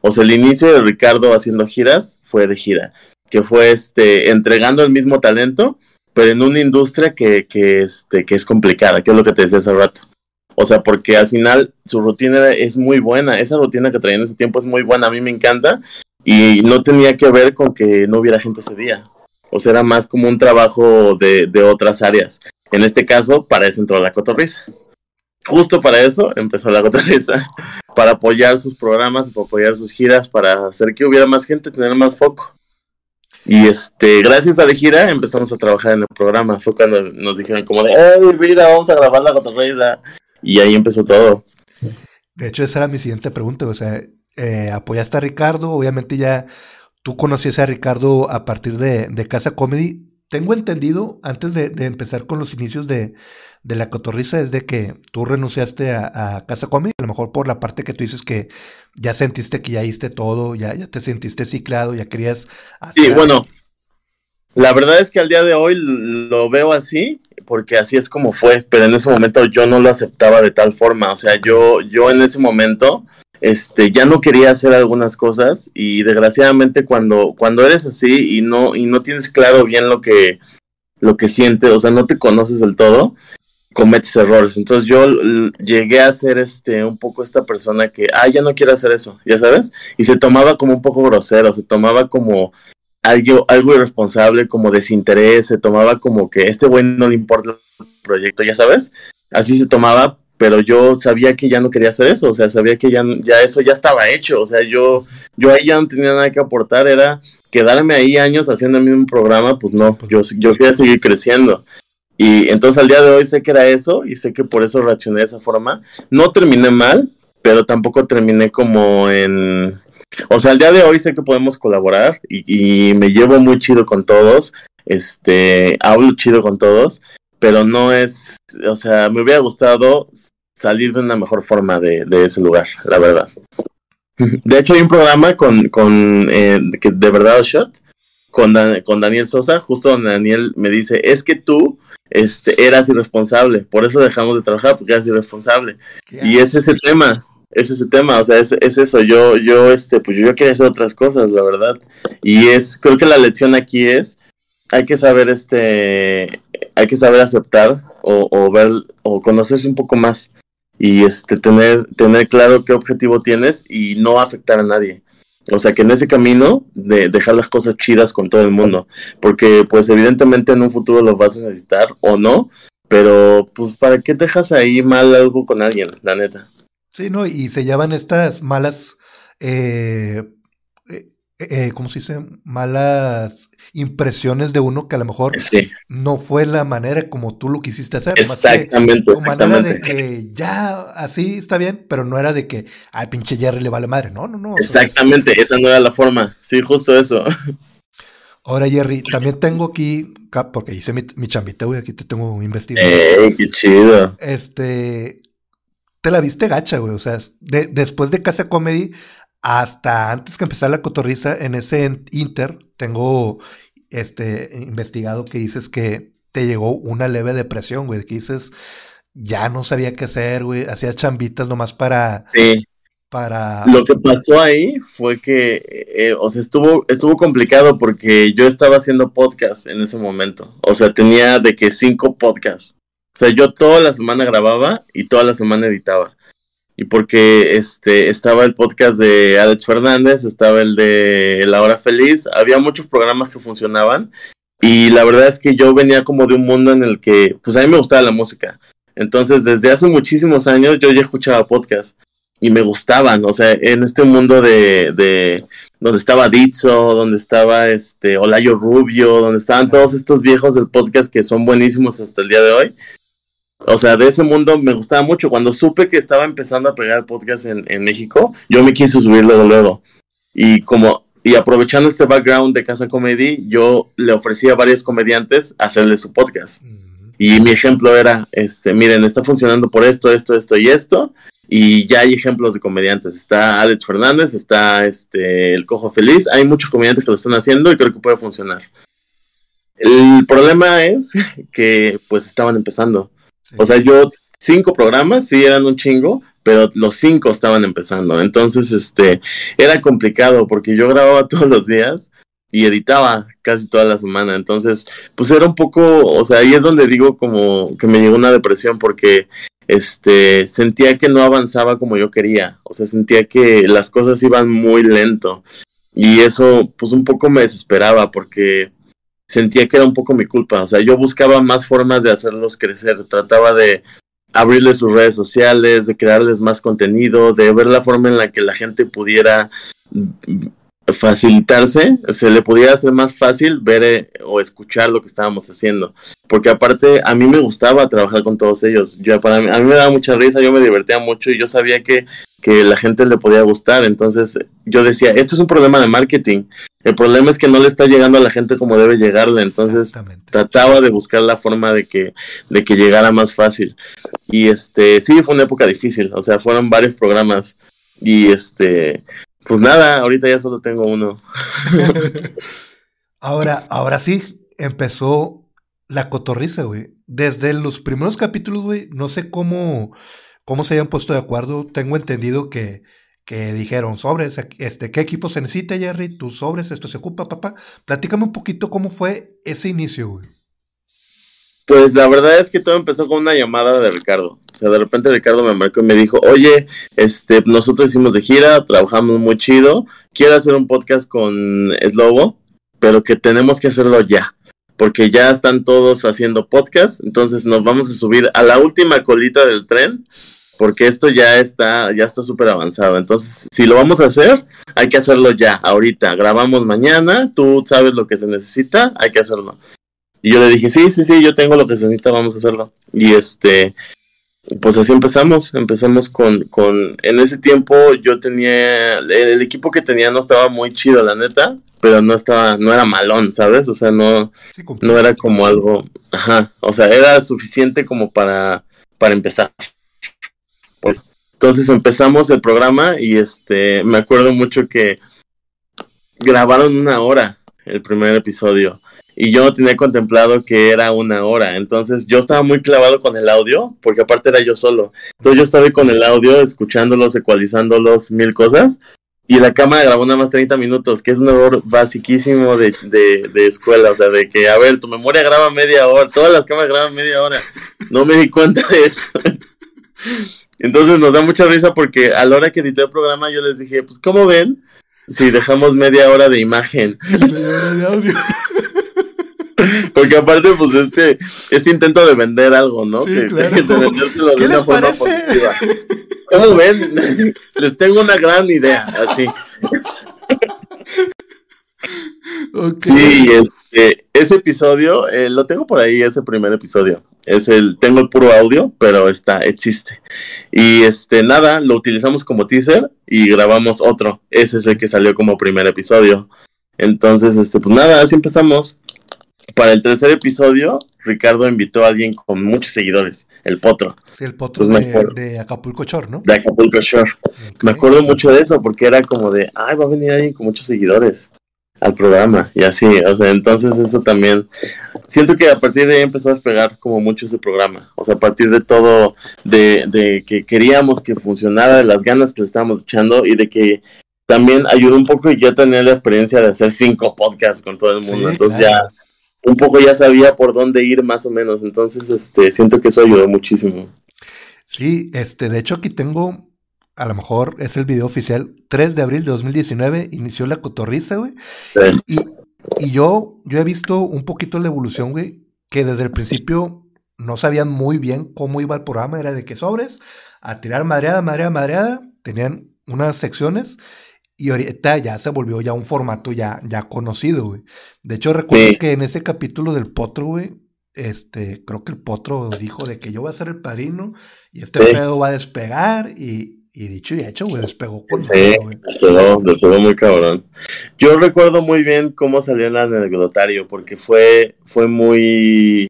Speaker 2: O sea, el inicio de Ricardo haciendo giras fue de gira, que fue este, entregando el mismo talento, pero en una industria que, que, este, que es complicada, que es lo que te decía hace rato. O sea, porque al final su rutina es muy buena. Esa rutina que traía en ese tiempo es muy buena. A mí me encanta y no tenía que ver con que no hubiera gente ese día. O sea, era más como un trabajo de, de otras áreas. En este caso, para eso entró la cotorriza. Justo para eso empezó la cotorriza. Para apoyar sus programas, para apoyar sus giras, para hacer que hubiera más gente, tener más foco. Y este, gracias a la gira empezamos a trabajar en el programa. Fue cuando nos dijeron como de, ¡ay, mira, vamos a grabar la cotorriza! Y ahí empezó todo.
Speaker 1: De hecho, esa era mi siguiente pregunta. O sea, eh, apoyaste a Ricardo, obviamente ya tú conocías a Ricardo a partir de, Casa Comedy. Tengo entendido, antes de, empezar con los inicios de, la cotorriza, es de que tú renunciaste a, Casa Comedy, a lo mejor por la parte que tú dices que ya sentiste que ya hiciste todo, ya, ya te sentiste ciclado, ya querías...
Speaker 2: Sí, bueno, la verdad es que al día de hoy lo veo así, porque así es como fue, pero en ese momento yo no lo aceptaba de tal forma, o sea, yo, yo en ese momento este, ya no quería hacer algunas cosas y desgraciadamente cuando, cuando eres así y no, y no tienes claro bien lo que, lo que sientes, o sea, no te conoces del todo, cometes errores. Entonces yo llegué a ser este, un poco esta persona que, ah, ya no quiero hacer eso, ya sabes, y se tomaba como un poco grosero, se tomaba como algo, algo irresponsable, como desinterés, se tomaba como que este güey no le importa el proyecto, ya sabes, así se tomaba pero yo sabía que ya no quería hacer eso, o sea, sabía que ya, ya eso ya estaba hecho, o sea, yo, yo ahí ya no tenía nada que aportar, era quedarme ahí años haciendo el mismo programa, pues no, yo, yo quería seguir creciendo. Y entonces al día de hoy sé que era eso y sé que por eso reaccioné de esa forma. No terminé mal, pero tampoco terminé como en... O sea, al día de hoy sé que podemos colaborar y, y me llevo muy chido con todos, este, hablo chido con todos, pero no es, o sea, me hubiera gustado salir de una mejor forma de, ese lugar, la verdad. De hecho, hay un programa con, con eh, que de verdad shot con, con Daniel Sosa, justo donde Daniel me dice, es que tú este, eras irresponsable, por eso dejamos de trabajar, porque eras irresponsable. Y es ese tema, es ese tema, o sea, es, es, eso, yo, yo, este, pues yo quería hacer otras cosas, la verdad. Y es, creo que la lección aquí es, hay que saber, este, hay que saber aceptar o, o ver, o conocerse un poco más y este tener tener claro qué objetivo tienes y no afectar a nadie O sea, que en ese camino de dejar las cosas chidas con todo el mundo, porque pues evidentemente en un futuro lo vas a necesitar o no, pero pues para qué dejas ahí mal algo con alguien, la neta.
Speaker 1: Sí, ¿no? Y se llevan estas malas, eh, eh, ¿cómo se dice? Malas impresiones de uno que a lo mejor no fue la manera como tú lo quisiste hacer.
Speaker 2: Exactamente,
Speaker 1: más que manera de que ya así está bien, pero no era de que al pinche Jerry le vale madre. No, no, no.
Speaker 2: Exactamente, esa no era la forma. Sí, justo eso.
Speaker 1: Ahora, Jerry, también tengo aquí, porque hice mi, mi chambita, güey, aquí te tengo investigado.
Speaker 2: ¡Ey, qué chido!
Speaker 1: Este, te la viste gacha, güey, o sea, después de Casa Comedy, hasta antes que empezara la cotorriza en ese Inter, tengo este investigado que dices que te llegó una leve depresión, güey, que dices, ya no sabía qué hacer, güey, hacía chambitas nomás para...
Speaker 2: Sí.
Speaker 1: Para...
Speaker 2: Lo que pasó ahí fue que, eh, o sea, estuvo, estuvo complicado porque yo estaba haciendo podcast en ese momento. O sea, tenía de que cinco podcasts. O sea, yo toda la semana grababa y toda la semana editaba y porque este estaba el podcast de Alex Fernández, estaba el de La Hora Feliz, había muchos programas que funcionaban y la verdad es que yo venía como de un mundo en el que pues a mí me gustaba la música. Entonces, desde hace muchísimos años yo ya escuchaba podcast y me gustaban, o sea, en este mundo de, de donde estaba Dizzo, donde estaba este Olayo Rubio, donde estaban todos estos viejos del podcast que son buenísimos hasta el día de hoy o sea, de ese mundo me gustaba mucho. Cuando supe que estaba empezando a pegar podcast en, en México, yo me quise subir luego, luego. Y como, y aprovechando este background de Casa Comedy, yo le ofrecí a varios comediantes hacerle su podcast. Y mi ejemplo era, este, miren, está funcionando por esto, esto, esto y esto. Y ya hay ejemplos de comediantes. Está Alex Fernández, está este, El Cojo Feliz. Hay muchos comediantes que lo están haciendo y creo que puede funcionar. El problema es que pues estaban empezando. O sea, yo cinco programas, sí eran un chingo, pero los cinco estaban empezando. Entonces, este, era complicado porque yo grababa todos los días y editaba casi toda la semana. Entonces, pues era un poco, o sea, ahí es donde digo como que me llegó una depresión porque este sentía que no avanzaba como yo quería. O sea, sentía que las cosas iban muy lento. Y eso, pues un poco me desesperaba porque sentía que era un poco mi culpa. O sea, yo buscaba más formas de hacerlos crecer. Trataba de abrirles sus redes sociales, de crearles más contenido, de ver la forma en la que la gente pudiera facilitarse, se le pudiera hacer más fácil ver eh, o escuchar lo que estábamos haciendo. Porque aparte a mí me gustaba trabajar con todos ellos. Yo, para mí, a mí me daba mucha risa, yo me divertía mucho y yo sabía que, que la gente le podía gustar. Entonces yo decía, esto es un problema de marketing. El problema es que no le está llegando a la gente como debe llegarle, entonces trataba de buscar la forma de que, de que llegara más fácil. Y este, sí, fue una época difícil, o sea, fueron varios programas. Y este, pues nada, ahorita ya solo tengo uno.
Speaker 1: ahora, ahora sí, empezó la cotorriza, güey. Desde los primeros capítulos, güey, no sé cómo, cómo se hayan puesto de acuerdo. Tengo entendido que que dijeron, sobres, este, ¿qué equipo se necesita, Jerry? Tus sobres, esto se ocupa, papá. Platícame un poquito cómo fue ese inicio, güey.
Speaker 2: Pues la verdad es que todo empezó con una llamada de Ricardo. O sea, de repente Ricardo me marcó y me dijo, oye, este, nosotros hicimos de gira, trabajamos muy chido, quiero hacer un podcast con Slobo, pero que tenemos que hacerlo ya. Porque ya están todos haciendo podcast, entonces nos vamos a subir a la última colita del tren porque esto ya está, ya está súper avanzado. Entonces, si lo vamos a hacer, hay que hacerlo ya, ahorita. Grabamos mañana, tú sabes lo que se necesita, hay que hacerlo. Y yo le dije, sí, sí, sí, yo tengo lo que se necesita, vamos a hacerlo. Y este, pues así empezamos, empezamos con, con, en ese tiempo yo tenía, el, equipo que tenía no estaba muy chido, la neta, pero no estaba, no era malón, ¿sabes? O sea, no, no era como algo, ajá, o sea, era suficiente como para, para empezar. Pues entonces empezamos el programa y este me acuerdo mucho que grabaron una hora el primer episodio y yo no tenía contemplado que era una hora. Entonces yo estaba muy clavado con el audio, porque aparte era yo solo. Entonces yo estaba con el audio, escuchándolos, ecualizándolos, mil cosas. Y la cámara grabó nada más 30 minutos, que es un error basiquísimo de, de, escuela. O sea, de que, a ver, tu memoria graba media hora, todas las cámaras graban media hora. No me di cuenta de eso. Entonces nos da mucha risa porque a la hora que edité el programa yo les dije, pues ¿cómo ven? si dejamos media hora de imagen.
Speaker 1: Media hora de audio.
Speaker 2: Porque aparte, pues, este, este intento de vender algo, ¿no?
Speaker 1: Sí,
Speaker 2: que,
Speaker 1: claro.
Speaker 2: que de vendérselo
Speaker 1: ¿Qué
Speaker 2: de una forma positiva. ¿Cómo ven? Les tengo una gran idea, así. Sí, este, ese episodio, eh, lo tengo por ahí, ese primer episodio. Es el, tengo el puro audio, pero está, existe. Y este, nada, lo utilizamos como teaser y grabamos otro. Ese es el que salió como primer episodio. Entonces, este, pues nada, así empezamos. Para el tercer episodio, Ricardo invitó a alguien con muchos seguidores, el Potro,
Speaker 1: Sí, el potro de, de Acapulco Shore, ¿no?
Speaker 2: de Acapulco Shore. Me acuerdo mucho de eso porque era como de, ay, va a venir alguien con muchos seguidores al programa y así, o sea, entonces eso también, siento que a partir de ahí empezó a despegar como mucho ese programa, o sea, a partir de todo, de, de que queríamos que funcionara, de las ganas que le estábamos echando y de que también ayudó un poco y ya tenía la experiencia de hacer cinco podcasts con todo el mundo,
Speaker 1: Sí,
Speaker 2: entonces
Speaker 1: claro.
Speaker 2: ya un poco ya sabía por dónde ir más o menos, entonces este, siento que eso ayudó muchísimo.
Speaker 1: Sí, este, de hecho aquí tengo, a lo mejor es el video oficial, 3 de abril de 2019, inició la cotorriza, güey.
Speaker 2: Sí.
Speaker 1: Y, y yo, yo he visto un poquito la evolución, güey, que desde el principio no sabían muy bien cómo iba el programa, era de que sobres, a tirar madreada, madreada, madreada, tenían unas secciones y ahorita ya se volvió ya un formato ya, ya conocido, güey. De hecho, recuerdo
Speaker 2: Sí.
Speaker 1: que en ese capítulo del Potro, güey, este, creo que el Potro dijo de que yo voy a ser el padrino y este
Speaker 2: Sí.
Speaker 1: pedo va a despegar y, y dicho y hecho, güey, despegó con
Speaker 2: Sí, despegó, despegó muy cabrón. Yo recuerdo muy bien cómo salió el anecdotario, porque fue, fue muy,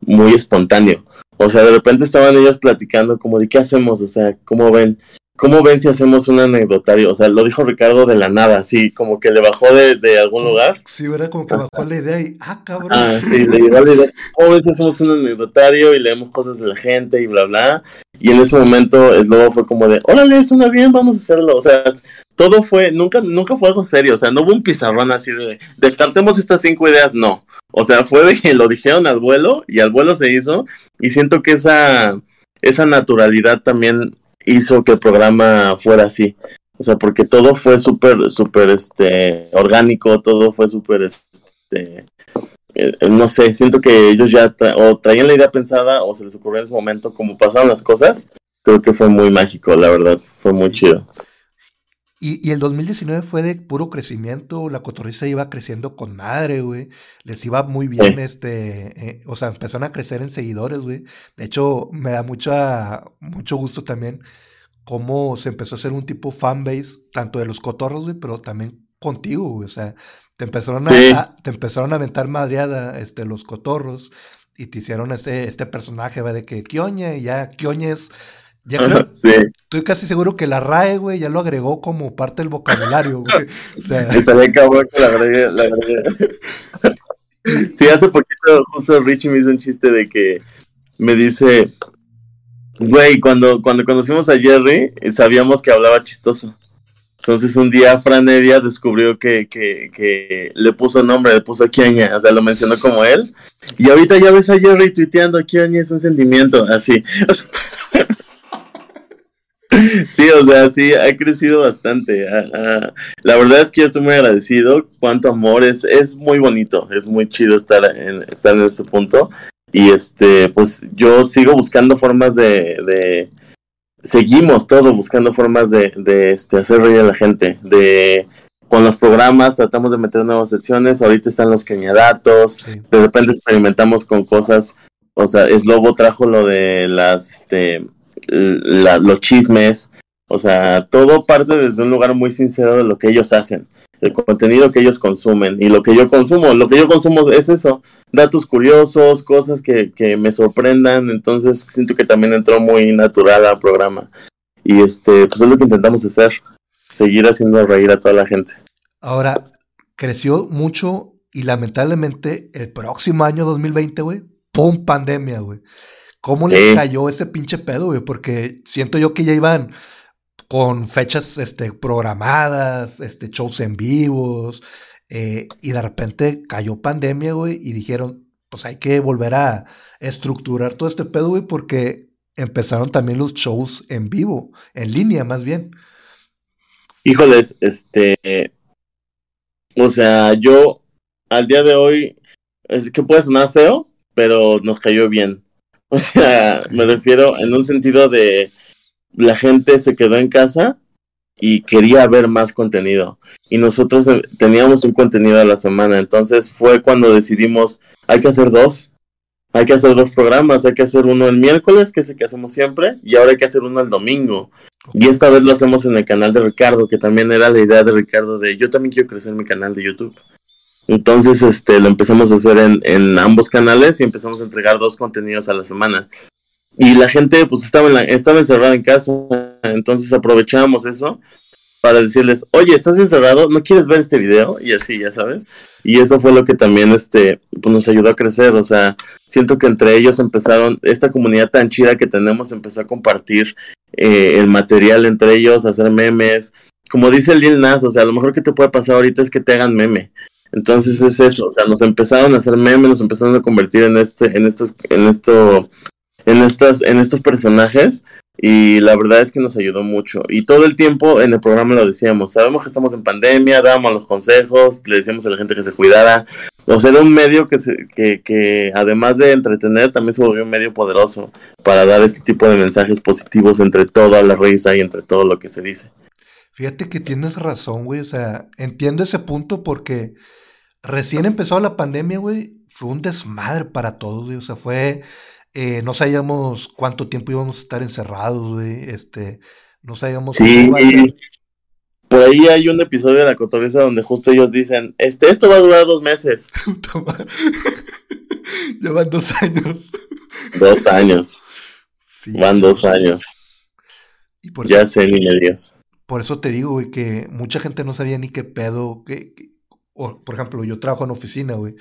Speaker 2: muy espontáneo. O sea, de repente estaban ellos platicando como de qué hacemos, o sea, cómo ven, cómo ven si hacemos un anecdotario. O sea, lo dijo Ricardo de la nada, así como que le bajó de, de algún lugar.
Speaker 1: Sí, era como que bajó la idea y, ah, cabrón.
Speaker 2: Ah, sí, le llegó la idea, ¿cómo ven si hacemos un anecdotario y leemos cosas de la gente y bla, bla? Y en ese momento Slobo fue como de, órale, suena bien, vamos a hacerlo. O sea, todo fue, nunca, nunca fue algo serio, o sea, no hubo un pizarrón así de, descartemos estas cinco ideas, no. O sea, fue de que lo dijeron al vuelo y al vuelo se hizo y siento que esa, esa naturalidad también hizo que el programa fuera así. O sea, porque todo fue súper, súper, este, orgánico, todo fue súper, este, eh, no sé, siento que ellos ya tra- o traían la idea pensada o se les ocurrió en ese momento como pasaron las cosas. Creo que fue muy mágico, la verdad, fue muy chido.
Speaker 1: Y, y el 2019 fue de puro crecimiento, la cotorriza iba creciendo con madre, güey. Les iba muy bien,
Speaker 2: Sí.
Speaker 1: este, eh, o sea, empezaron a crecer en seguidores, güey. De hecho, me da mucha, mucho gusto también cómo se empezó a hacer un tipo fanbase, tanto de los cotorros, güey, pero también contigo, güey. O sea, te empezaron a,
Speaker 2: Sí.
Speaker 1: a- te empezaron a aventar madreada, este, los cotorros, y te hicieron este, este personaje, güey, de que Kioña, y ya Kioña es, ya creo,
Speaker 2: Sí,
Speaker 1: Estoy casi seguro que la RAE, güey, ya lo agregó como parte del vocabulario, güey. O sea,
Speaker 2: estaría cabrón que la agregue, la agregue. Sí, hace poquito justo Richie me hizo un chiste de que me dice, güey, cuando, cuando conocimos a Jerry, eh, sabíamos que hablaba chistoso. Entonces un día Fran Evia descubrió que, que, que le puso nombre, le puso Kioña, o sea, lo mencionó como él. Y ahorita ya ves a Jerry tuiteando, Kioña es un sentimiento, así. Sí, o sea, sí, ha crecido bastante. ah, ah. La verdad es que yo estoy muy agradecido. Cuánto amor, es, es muy bonito, es muy chido estar en, estar en ese punto. Y este, pues yo sigo buscando formas de, de seguimos todo buscando formas de, de este, hacer reír a la gente. De con los programas tratamos de meter nuevas secciones. Ahorita están los queñadatos.
Speaker 1: sí.
Speaker 2: De repente experimentamos con cosas. O sea, Slobo trajo lo de las, este, los chismes. O sea, todo parte desde un lugar muy sincero de lo que ellos hacen, el contenido que ellos consumen y lo que yo consumo. Lo que yo consumo es eso, datos curiosos, cosas que, que me sorprendan. Entonces siento que también entró muy natural al programa. Y este, pues es lo que intentamos hacer, seguir haciendo reír a toda la gente.
Speaker 1: Ahora, creció mucho y lamentablemente el próximo año 2020, güey, ¡pum! Pandemia, güey. ¿Cómo le
Speaker 2: Sí.
Speaker 1: cayó ese pinche pedo, güey? Porque siento yo que ya iban con fechas este, programadas, este, shows en vivos, eh, y de repente cayó pandemia, güey, y dijeron, pues hay que volver a estructurar todo este pedo, güey, porque empezaron también los shows en vivo, en línea más bien.
Speaker 2: Híjoles, este, O sea, yo al día de hoy, es que puede sonar feo, pero nos cayó bien. O sea, me refiero en un sentido de la gente se quedó en casa y quería ver más contenido. Y nosotros eh, teníamos un contenido a la semana, entonces fue cuando decidimos, hay que hacer dos, hay que hacer dos programas, hay que hacer uno el miércoles, que es el que hacemos siempre, y ahora hay que hacer uno el domingo. Y esta vez lo hacemos en el canal de Ricardo, que también era la idea de Ricardo de yo también quiero crecer mi canal de YouTube. Entonces, este, lo empezamos a hacer en, en ambos canales y empezamos a entregar dos contenidos a la semana. Y la gente, pues, estaba, en la, estaba encerrada en casa, entonces aprovechábamos eso para decirles, oye, ¿estás encerrado? ¿No quieres ver este video? Y así, ya sabes. Y eso fue lo que también este, pues nos ayudó a crecer. O sea, siento que entre ellos empezaron, esta comunidad tan chida que tenemos empezó a compartir eh, el material entre ellos, hacer memes. Como dice Lil Nas, o sea, lo mejor que te puede pasar ahorita es que te hagan meme. Entonces es eso, o sea, nos empezaron a hacer memes, nos empezaron a convertir en este, en estos, en esto, en estas, en estos personajes y la verdad es que nos ayudó mucho. Y todo el tiempo en el programa lo decíamos, sabemos que estamos en pandemia, dábamos los consejos, le decíamos a la gente que se cuidara. O sea, era un medio que, se, que, que además de entretener, también se volvió un medio poderoso para dar este tipo de mensajes positivos entre toda la risa y entre todo lo que se dice.
Speaker 1: Fíjate que tienes razón, güey. O sea, entiendo ese punto porque recién empezó la pandemia, güey. Fue un desmadre para todos, güey. O sea, fue eh, no sabíamos cuánto tiempo íbamos a estar encerrados, güey. Este, no sabíamos.
Speaker 2: Sí, por ahí hay un episodio de la cotorriza donde justo ellos dicen, este, esto va a durar dos meses.
Speaker 1: Llevan dos años.
Speaker 2: Dos años. Van dos años. ya sé ni me digas.
Speaker 1: Por eso te digo, güey, que mucha gente no sabía ni qué pedo. Que, por ejemplo, yo trabajo en oficina, güey.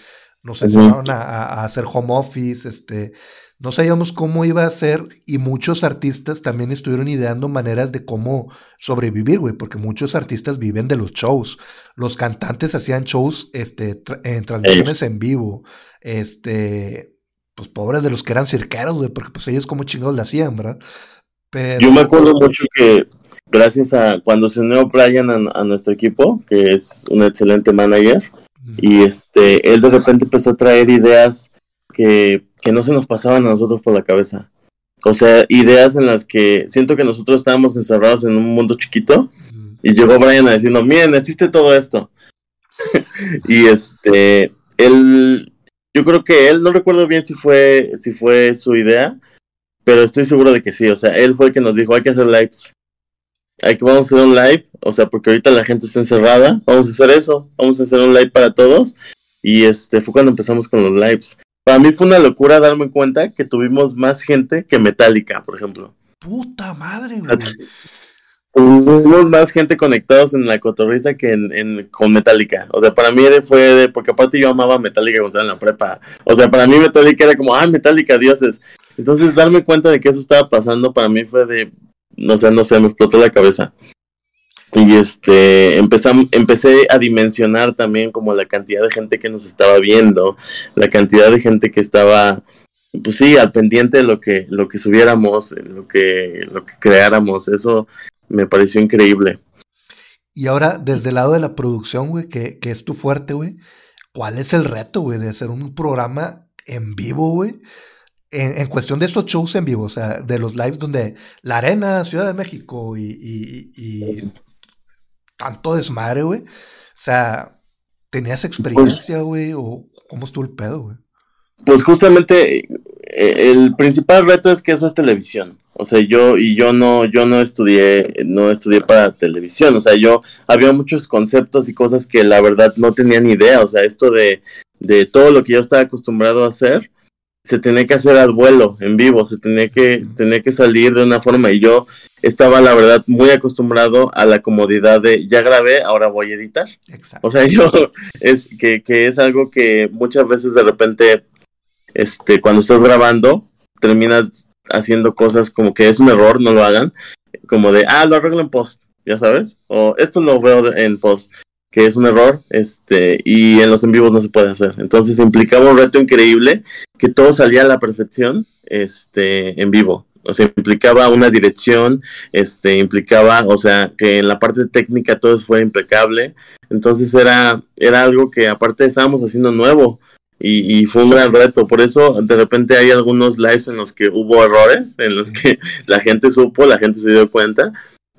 Speaker 1: Nos enseñaron a, a, hacer home office, este, no sabíamos cómo iba a ser y muchos artistas también estuvieron ideando maneras de cómo sobrevivir, güey, porque muchos artistas viven de los shows. Los cantantes hacían shows este, en transmisiones en vivo. Este, pues pobres de los que eran cirqueros, güey, porque pues ellos como chingados le hacían, ¿verdad?
Speaker 2: Pero... Yo me acuerdo mucho que gracias a cuando se unió Brian a, a nuestro equipo, que es un excelente manager, y este, él de repente empezó a traer ideas que, no se nos pasaban a nosotros por la cabeza. O sea, ideas en las que siento que nosotros estábamos encerrados en un mundo chiquito y llegó Brian a decirnos, miren, existe todo esto. y este, él, yo creo que él, no recuerdo bien si fue, si fue su idea, pero estoy seguro de que sí. O sea, él fue el que nos dijo, hay que hacer lives. Hay que, vamos a hacer un live, o sea, porque ahorita la gente está encerrada, vamos a hacer eso, vamos a hacer un live para todos. Y este fue cuando empezamos con los lives. Para mí fue una locura darme cuenta que tuvimos más gente que Metallica, por ejemplo.
Speaker 1: Puta madre, güey.
Speaker 2: Tuvimos más gente conectados en la cotorriza que en, con Metallica. O sea, para mí fue de, porque aparte yo amaba Metallica cuando estaba en la prepa. O sea, para mí Metallica era como, ah, Metallica, dioses. Entonces, darme cuenta de que eso estaba pasando para mí fue de, no sé, no sé, me explotó la cabeza. Y este, empecé a dimensionar también como la cantidad de gente que nos estaba viendo, la cantidad de gente que estaba, pues sí, al pendiente de lo que, lo que subiéramos, lo que, lo que creáramos. Eso me pareció increíble.
Speaker 1: Y ahora, desde el lado de la producción, güey, que, que es tu fuerte, güey, ¿cuál es el reto, güey, de hacer un programa en vivo, güey? En, cuestión de estos shows en vivo, o sea, de los lives donde la arena, Ciudad de México y tanto desmadre, güey. O sea, ¿tenías experiencia, pues güey? ¿O cómo estuvo el pedo, güey?
Speaker 2: Pues justamente eh, el principal reto es que eso es televisión. O sea, yo y yo no yo no estudié no estudié para televisión, o sea, yo había muchos conceptos y cosas que la verdad no tenía ni idea, o sea, esto de de todo lo que yo estaba acostumbrado a hacer, se tenía que hacer al vuelo, en vivo, se tenía que, tenía que salir de una forma y yo estaba, la verdad, muy acostumbrado a la comodidad de ya grabé, ahora voy a editar. O sea, yo es que, que es algo que muchas veces de repente, este, cuando estás grabando, terminas haciendo cosas como que es un error, no lo hagan, como de, ah, lo arreglo en post, ya sabes, o esto lo veo en post que es un error, este, y en los en vivos no se puede hacer. Entonces implicaba un reto increíble que todo salía a la perfección, este, en vivo. O sea, implicaba una dirección, este, implicaba, o sea, que en la parte técnica todo fue impecable. Entonces era, era algo que aparte estábamos haciendo nuevo. Y, y, fue un gran reto. Por eso de repente hay algunos lives en los que hubo errores, en los que la gente supo, la gente se dio cuenta.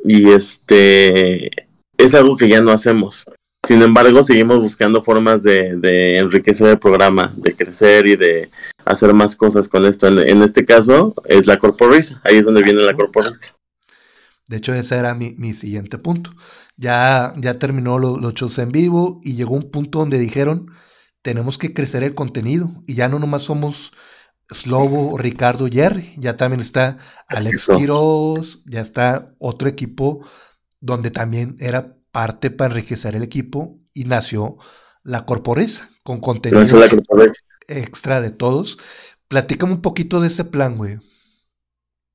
Speaker 2: Y este es algo que ya no hacemos. Sin embargo, seguimos buscando formas de, de enriquecer el programa, de crecer y de hacer más cosas con esto. En, este caso es la corporisa, ahí es donde viene la corporisa.
Speaker 1: De hecho, ese era mi, mi siguiente punto. Ya, ya terminó los shows en vivo y llegó un punto donde dijeron, tenemos que crecer el contenido y ya no nomás somos Slobo, Ricardo, Jerry, ya también está Alex Quiroz, ya está otro equipo donde también era parte para enriquecer el equipo y nació la Corporesa, con contenido extra de todos. Platícame un poquito de ese plan, güey.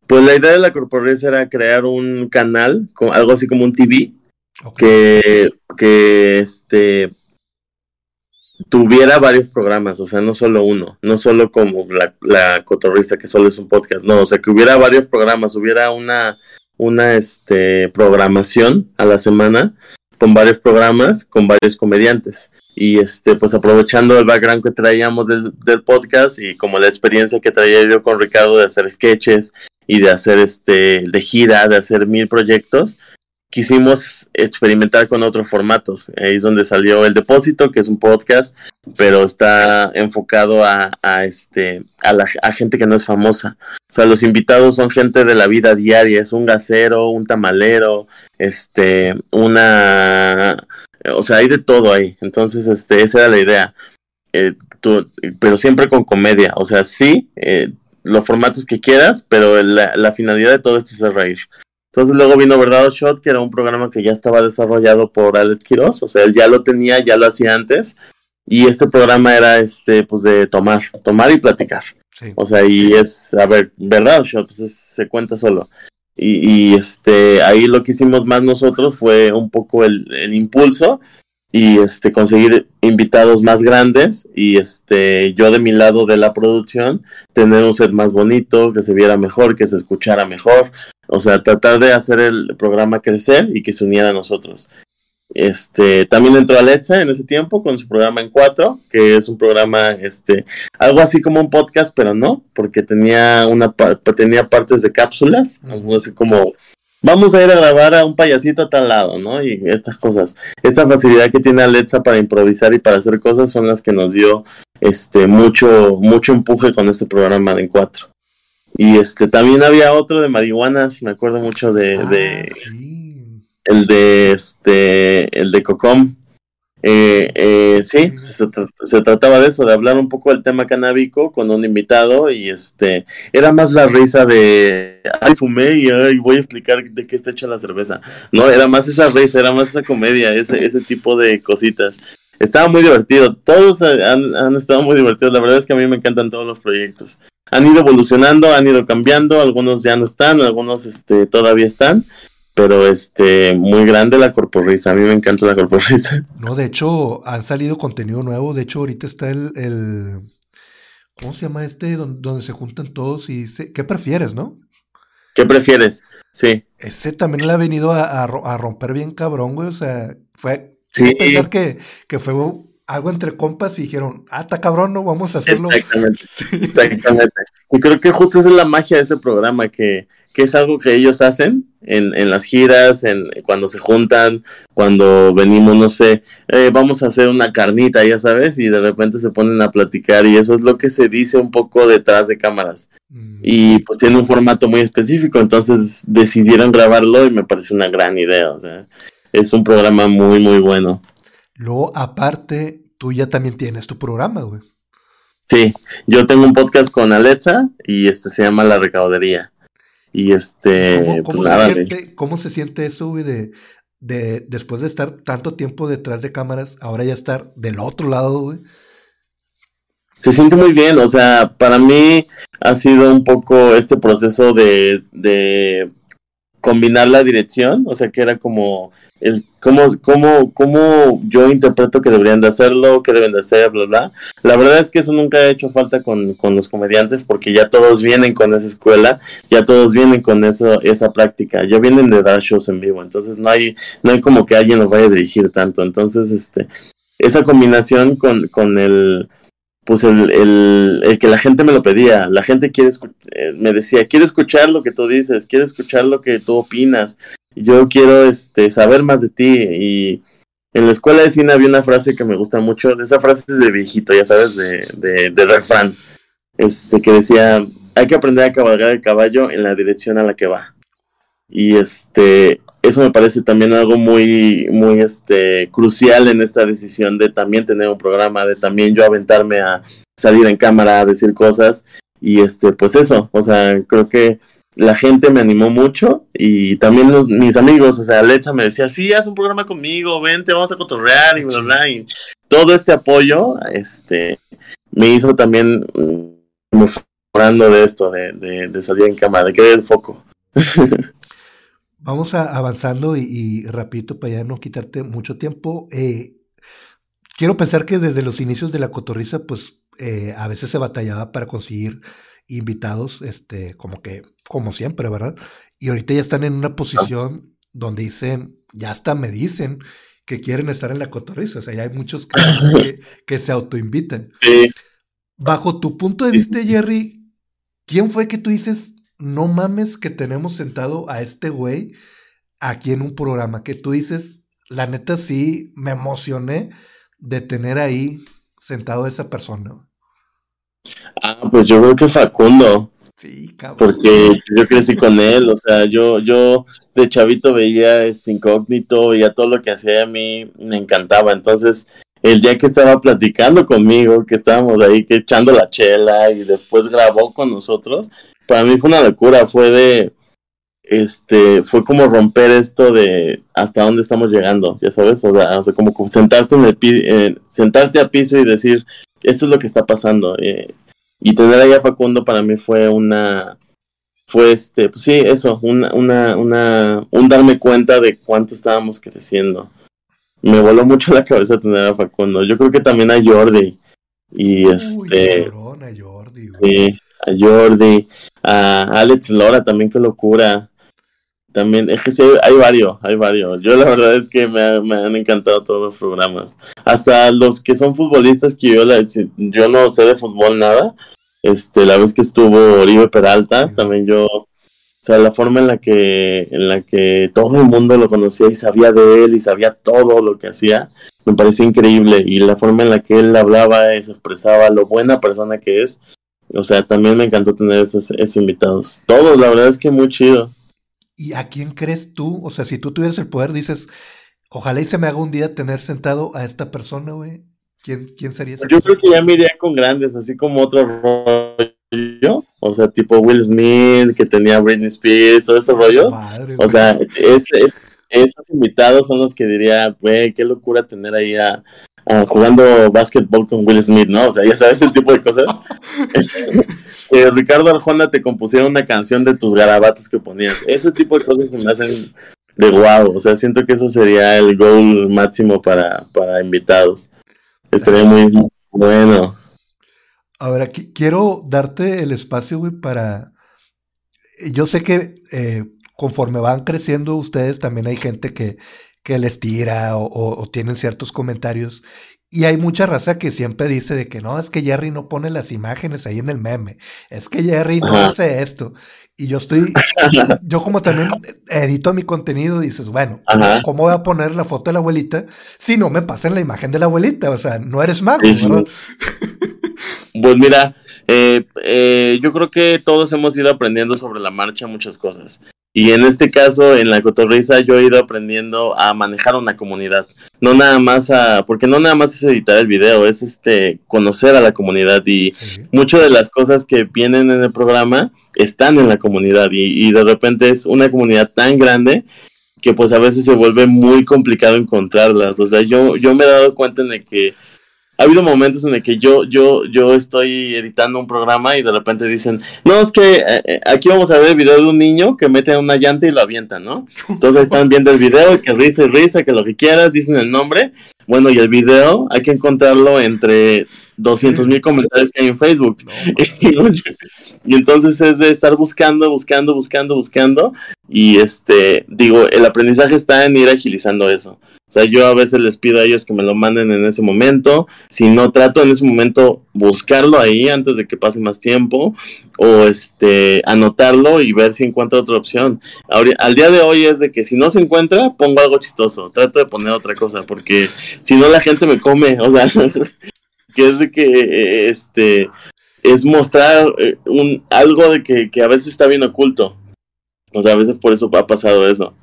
Speaker 2: Pues la idea de la Corporesa era crear un canal, algo así como un TV, que, que este, tuviera varios programas, o sea, no solo uno, no solo como la, la cotorrista que solo es un podcast, no, o sea, que hubiera varios programas, hubiera una, una este, programación a la semana con varios programas, con varios comediantes. Y este, pues aprovechando el background que traíamos del, del podcast y como la experiencia que traía yo con Ricardo de hacer sketches y de hacer este, de gira, de hacer mil proyectos, quisimos experimentar con otros formatos. Ahí es donde salió El Depósito, que es un podcast, pero está enfocado a, este, a, la, gente que no es famosa. O sea, los invitados son gente de la vida diaria, es un gasero, un tamalero, este, una... O sea, hay de todo ahí. Entonces, este, esa era la idea. Eh, pero siempre con comedia. O sea, sí, eh, los formatos que quieras, pero la, la finalidad de todo esto es reír. Entonces luego vino Verdad Shot, que era un programa que ya estaba desarrollado por Alex Quiroz, o sea, él ya lo tenía, ya lo hacía antes, y este programa era este, pues de tomar, tomar y platicar. O sea, y es, a ver, Verdad Shot, pues se cuenta solo. Y, y, este, ahí lo que hicimos más nosotros fue un poco el, el impulso y este conseguir invitados más grandes y este yo de mi lado de la producción tener un set más bonito que se viera mejor que se escuchara mejor o sea tratar de hacer el programa crecer y que se uniera a nosotros este también entró Alexa en ese tiempo con su programa en cuatro que es un programa este algo así como un podcast pero no porque tenía una tenía partes de cápsulas algo así como vamos a ir a grabar a un payasito a tal lado, ¿no? Y estas cosas. Esta facilidad que tiene Alexa para improvisar y para hacer cosas son las que nos dio este mucho, mucho empuje con este programa en cuatro. Y este también había otro de marihuana, si me acuerdo mucho de, ah, de el de este el de Cocom eh, eh, sí, se, trataba de eso, de hablar un poco del tema canábico con un invitado y este era más la risa de ay fumé y ay, voy a explicar de qué está hecha la cerveza. No, era más esa risa, era más esa comedia, ese, ese tipo de cositas. Estaba muy divertido, todos han, han estado muy divertidos, la verdad es que a mí me encantan todos los proyectos. Han ido evolucionando, han ido cambiando, algunos ya no están, algunos este, todavía están, pero este, muy grande la corporrisa, a mí me encanta la corporrisa.
Speaker 1: No, de hecho, han salido contenido nuevo, de hecho ahorita está el, el ¿cómo se llama este? Donde, se juntan todos y dice, ¿qué prefieres, no?
Speaker 2: ¿Qué prefieres? Sí.
Speaker 1: Ese también le ha venido a, a, romper bien cabrón, güey, o sea, fue sí. pensar que, que fue algo entre compas y dijeron, ah, está cabrón, no, vamos a hacerlo.
Speaker 2: Exactamente, exactamente. Y creo que justo esa es la magia de ese programa, que, que es algo que ellos hacen en, en las giras, en cuando se juntan, cuando venimos, no sé, eh, vamos a hacer una carnita, ya sabes, y de repente se ponen a platicar y eso es lo que se dice un poco detrás de cámaras. Mm. Y pues tiene un formato muy específico, entonces decidieron grabarlo y me parece una gran idea, o sea, es un programa muy, muy bueno.
Speaker 1: Luego, aparte, tú ya también tienes tu programa, güey.
Speaker 2: Sí, yo tengo un podcast con Alexa y este se llama La Recaudería. Y este,
Speaker 1: ¿Cómo, pues se, siente, ¿cómo se siente eso, güey, de, de después de estar tanto tiempo detrás de cámaras, ahora ya estar del otro lado, güey?
Speaker 2: Se siente muy bien, o sea, para mí ha sido un poco este proceso de, de combinar la dirección, o sea que era como el cómo, cómo, cómo yo interpreto que deberían de hacerlo, que deben de hacer, bla, bla. La verdad es que eso nunca ha hecho falta con, con los comediantes porque ya todos vienen con esa escuela, ya todos vienen con eso, esa práctica, ya vienen de dar shows en vivo, entonces no hay, no hay como que alguien nos vaya a dirigir tanto, entonces este, esa combinación con, con el pues el, el, que la gente me lo pedía, la gente quiere eh, me decía, quiero escuchar lo que tú dices, quiero escuchar lo que tú opinas, yo quiero este, saber más de ti. Y en la escuela de cine había una frase que me gusta mucho, esa frase de viejito, ya sabes, de, de, de refrán, este, que decía, hay que aprender a cabalgar el caballo en la dirección a la que va. Y este, eso me parece también algo muy, muy este, crucial en esta decisión de también tener un programa, de también yo aventarme a salir en cámara, a decir cosas. Y este, pues eso, o sea, creo que la gente me animó mucho y también mis amigos, o sea, Lecha me decía, sí, haz un programa conmigo, vente, vamos a cotorrear y bla, y todo este apoyo, este, me hizo también mm, mejorando de esto, de, de, salir en cámara, de querer el foco.
Speaker 1: Vamos a, avanzando y, rapidito para ya no quitarte mucho tiempo. Eh, quiero pensar que desde los inicios de la cotorriza, pues eh, a veces se batallaba para conseguir invitados, este, como que, como siempre, ¿verdad? Y ahorita ya están en una posición donde dicen, ya hasta me dicen que quieren estar en la cotorriza. O sea, ya hay muchos que, que se autoinvitan. Bajo tu punto de vista, Jerry, ¿quién fue que tú dices, no mames que tenemos sentado a este güey aquí en un programa? Que tú dices, la neta sí, me emocioné de tener ahí sentado a esa persona.
Speaker 2: Ah, pues yo creo que Facundo. Sí, cabrón. Porque yo crecí con él, o sea, yo, yo de chavito veía este incógnito, veía todo lo que hacía a mí, me encantaba. Entonces, el día que estaba platicando conmigo, que estábamos ahí que echando la chela y después grabó con nosotros, para mí fue una locura, fue de, este, fue como romper esto de hasta dónde estamos llegando, ya sabes, o sea, como sentarte en el eh, sentarte a piso y decir, esto es lo que está pasando. Eh, y tener ahí a Facundo para mí fue una, fue este, pues sí, eso, una, una, una, un darme cuenta de cuánto estábamos creciendo. Me voló mucho la cabeza tener a Facundo. Yo creo que también a Jordi. Y este. a Jordi, sí, a Jordi. A Alex Lora también, qué locura. También, es que sí, hay, varios, hay varios. Yo la verdad es que me, han encantado todos los programas. Hasta los que son futbolistas que yo, yo no sé de fútbol nada. Este, la vez que estuvo Oribe Peralta, también yo, sea, la forma en la que, en la que todo el mundo lo conocía y sabía de él y sabía todo lo que hacía, me parecía increíble. Y la forma en la que él hablaba y se expresaba, lo buena persona que es. O sea, también me encantó tener esos, esos invitados. Todos, la verdad es que muy chido.
Speaker 1: ¿Y a quién crees tú? O sea, si tú tuvieras el poder, dices, ojalá y se me haga un día tener sentado a esta persona, güey. ¿Quién, ¿Quién sería ese?
Speaker 2: Yo creo que ya me iría con grandes, así como otro rollo. O sea, tipo Will Smith, que tenía Britney Spears, todos estos rollos. o sea, esos invitados son los que diría, güey, qué locura tener ahí a, jugando básquetbol con Will Smith, ¿no? O sea, ya sabes el tipo de cosas. que Ricardo Arjona te compusiera una canción de tus garabatos que ponías. Ese tipo de cosas se me hacen de guau. O sea, siento que eso sería el goal máximo para, para invitados. Estaría muy bueno.
Speaker 1: Ahora, quiero darte el espacio, güey, para... Yo sé que eh, conforme van creciendo ustedes, también hay gente que, que les tira o, tienen ciertos comentarios. Y hay mucha raza que siempre dice de que no, es que Jerry no pone las imágenes ahí en el meme. Es que Jerry no hace esto. Y yo estoy, yo como también edito mi contenido, dices, bueno, ¿cómo voy a poner la foto de la abuelita si no me pasan la imagen de la abuelita? O sea, no eres mago, ¿verdad?
Speaker 2: Pues mira, eh, eh, yo creo que todos hemos ido aprendiendo sobre la marcha muchas cosas. Y en este caso, en la cotorriza, yo he ido aprendiendo a manejar una comunidad. No nada más a, porque no nada más es editar el video, es este conocer a la comunidad y muchas de las cosas que vienen en el programa están en la comunidad y, de repente es una comunidad tan grande que pues a veces se vuelve muy complicado encontrarlas. O sea, yo, yo me he dado cuenta de que ha habido momentos en el que yo, yo, yo estoy editando un programa y de repente dicen, no, es que eh, eh, aquí vamos a ver el video de un niño que mete una llanta y lo avienta, ¿no? Entonces están viendo el video, que risa y risa, que lo que quieras, dicen el nombre. Bueno, y el video hay que encontrarlo entre 200 mil comentarios que hay en Facebook. y entonces es de estar buscando, buscando, buscando, buscando. Y este, digo, el aprendizaje está en ir agilizando eso. O sea, yo a veces les pido a ellos que me lo manden en ese momento. Si no trato en ese momento buscarlo ahí antes de que pase más tiempo o este anotarlo y ver si encuentro otra opción. al día de hoy es de que si no se encuentra, pongo algo chistoso. Trato de poner otra cosa porque si no la gente me come, o sea, que es de que este es mostrar eh, un algo de que, que a veces está bien oculto. O sea, a veces por eso ha pasado eso.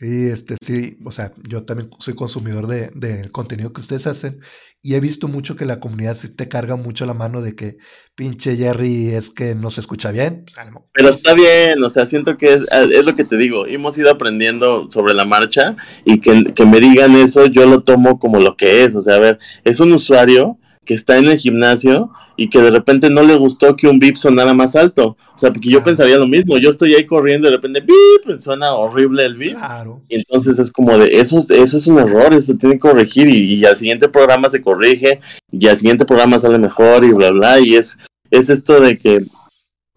Speaker 1: Sí, este sí, o sea, yo también soy consumidor de, contenido que ustedes hacen y he visto mucho que la comunidad sí te carga mucho la mano de que pinche Jerry es que no se escucha bien. Pues,
Speaker 2: Pero está bien, o sea, siento que es, es, lo que te digo, hemos ido aprendiendo sobre la marcha y que, que me digan eso yo lo tomo como lo que es, o sea, a ver, es un usuario que está en el gimnasio y que de repente no le gustó que un bip sonara más alto. O sea, porque yo pensaría lo mismo. Yo estoy ahí corriendo y de repente bip, pues suena horrible el bip. Y entonces es como de, eso, eso es un error, eso tiene que corregir y, y, al siguiente programa se corrige y al siguiente programa sale mejor y bla, bla. Y es, es esto de que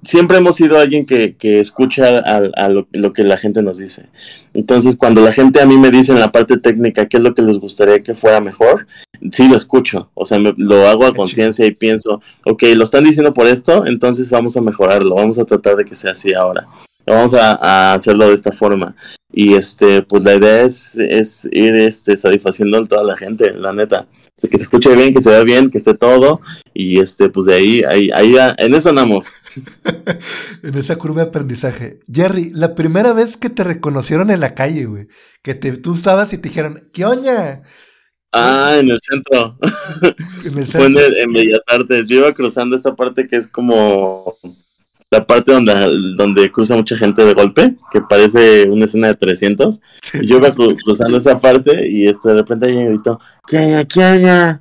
Speaker 2: siempre hemos sido alguien que, que escucha a, lo, que la gente nos dice. Entonces, cuando la gente a mí me dice en la parte técnica qué es lo que les gustaría que fuera mejor, sí lo escucho. O sea, lo hago a conciencia y pienso, ok, lo están diciendo por esto, entonces vamos a mejorarlo, vamos a tratar de que sea así ahora. Vamos a, hacerlo de esta forma. Y este, pues la idea es, es ir este, satisfaciendo a toda la gente, la neta que se escuche bien, que se vea bien, que esté todo, y este, pues de ahí, ahí, ahí en eso andamos.
Speaker 1: en esa curva de aprendizaje. Jerry, la primera vez que te reconocieron en la calle, güey, que te, tú estabas y te dijeron, ¿qué oña?
Speaker 2: Ah, en el centro. En el centro. Fue en, Bellas Artes. Yo iba cruzando esta parte que es como la parte donde, donde cruza mucha gente de golpe, que parece una escena de 300. yo iba cruzando esa parte y este, de repente alguien gritó, ¿qué hay, qué hay?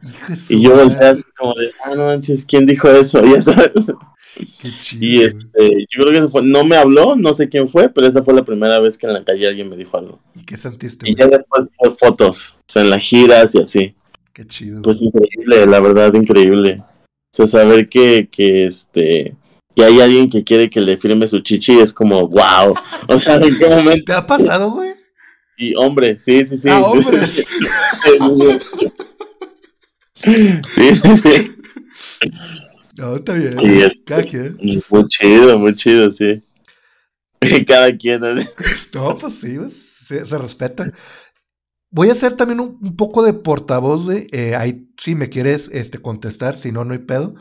Speaker 2: Y yo volteé así como de, ah, no manches, ¿quién dijo eso? Ya sabes. Y este, yo creo que fue, no me habló, no sé quién fue, pero esa fue la primera vez que en la calle alguien me dijo algo.
Speaker 1: ¿Y qué sentiste?
Speaker 2: Y ya después fue fotos, o sea, en las giras y así.
Speaker 1: Qué chido.
Speaker 2: Pues increíble, la verdad, increíble. O sea, saber que, que este, que hay alguien que quiere que le firme su chichi es como, wow. O sea, ¿en qué momento?
Speaker 1: ¿Te ha pasado, güey?
Speaker 2: Y hombre, sí, sí, sí.
Speaker 1: Ah, hombre. sí,
Speaker 2: sí, sí.
Speaker 1: No, está bien.
Speaker 2: Cada quien. Muy chido, muy chido, sí. Cada quien.
Speaker 1: No, pues sí, se, respeta. Voy a hacer también un, poco de portavoz, güey. Eh, ahí sí me quieres este, contestar, si no, no hay pedo.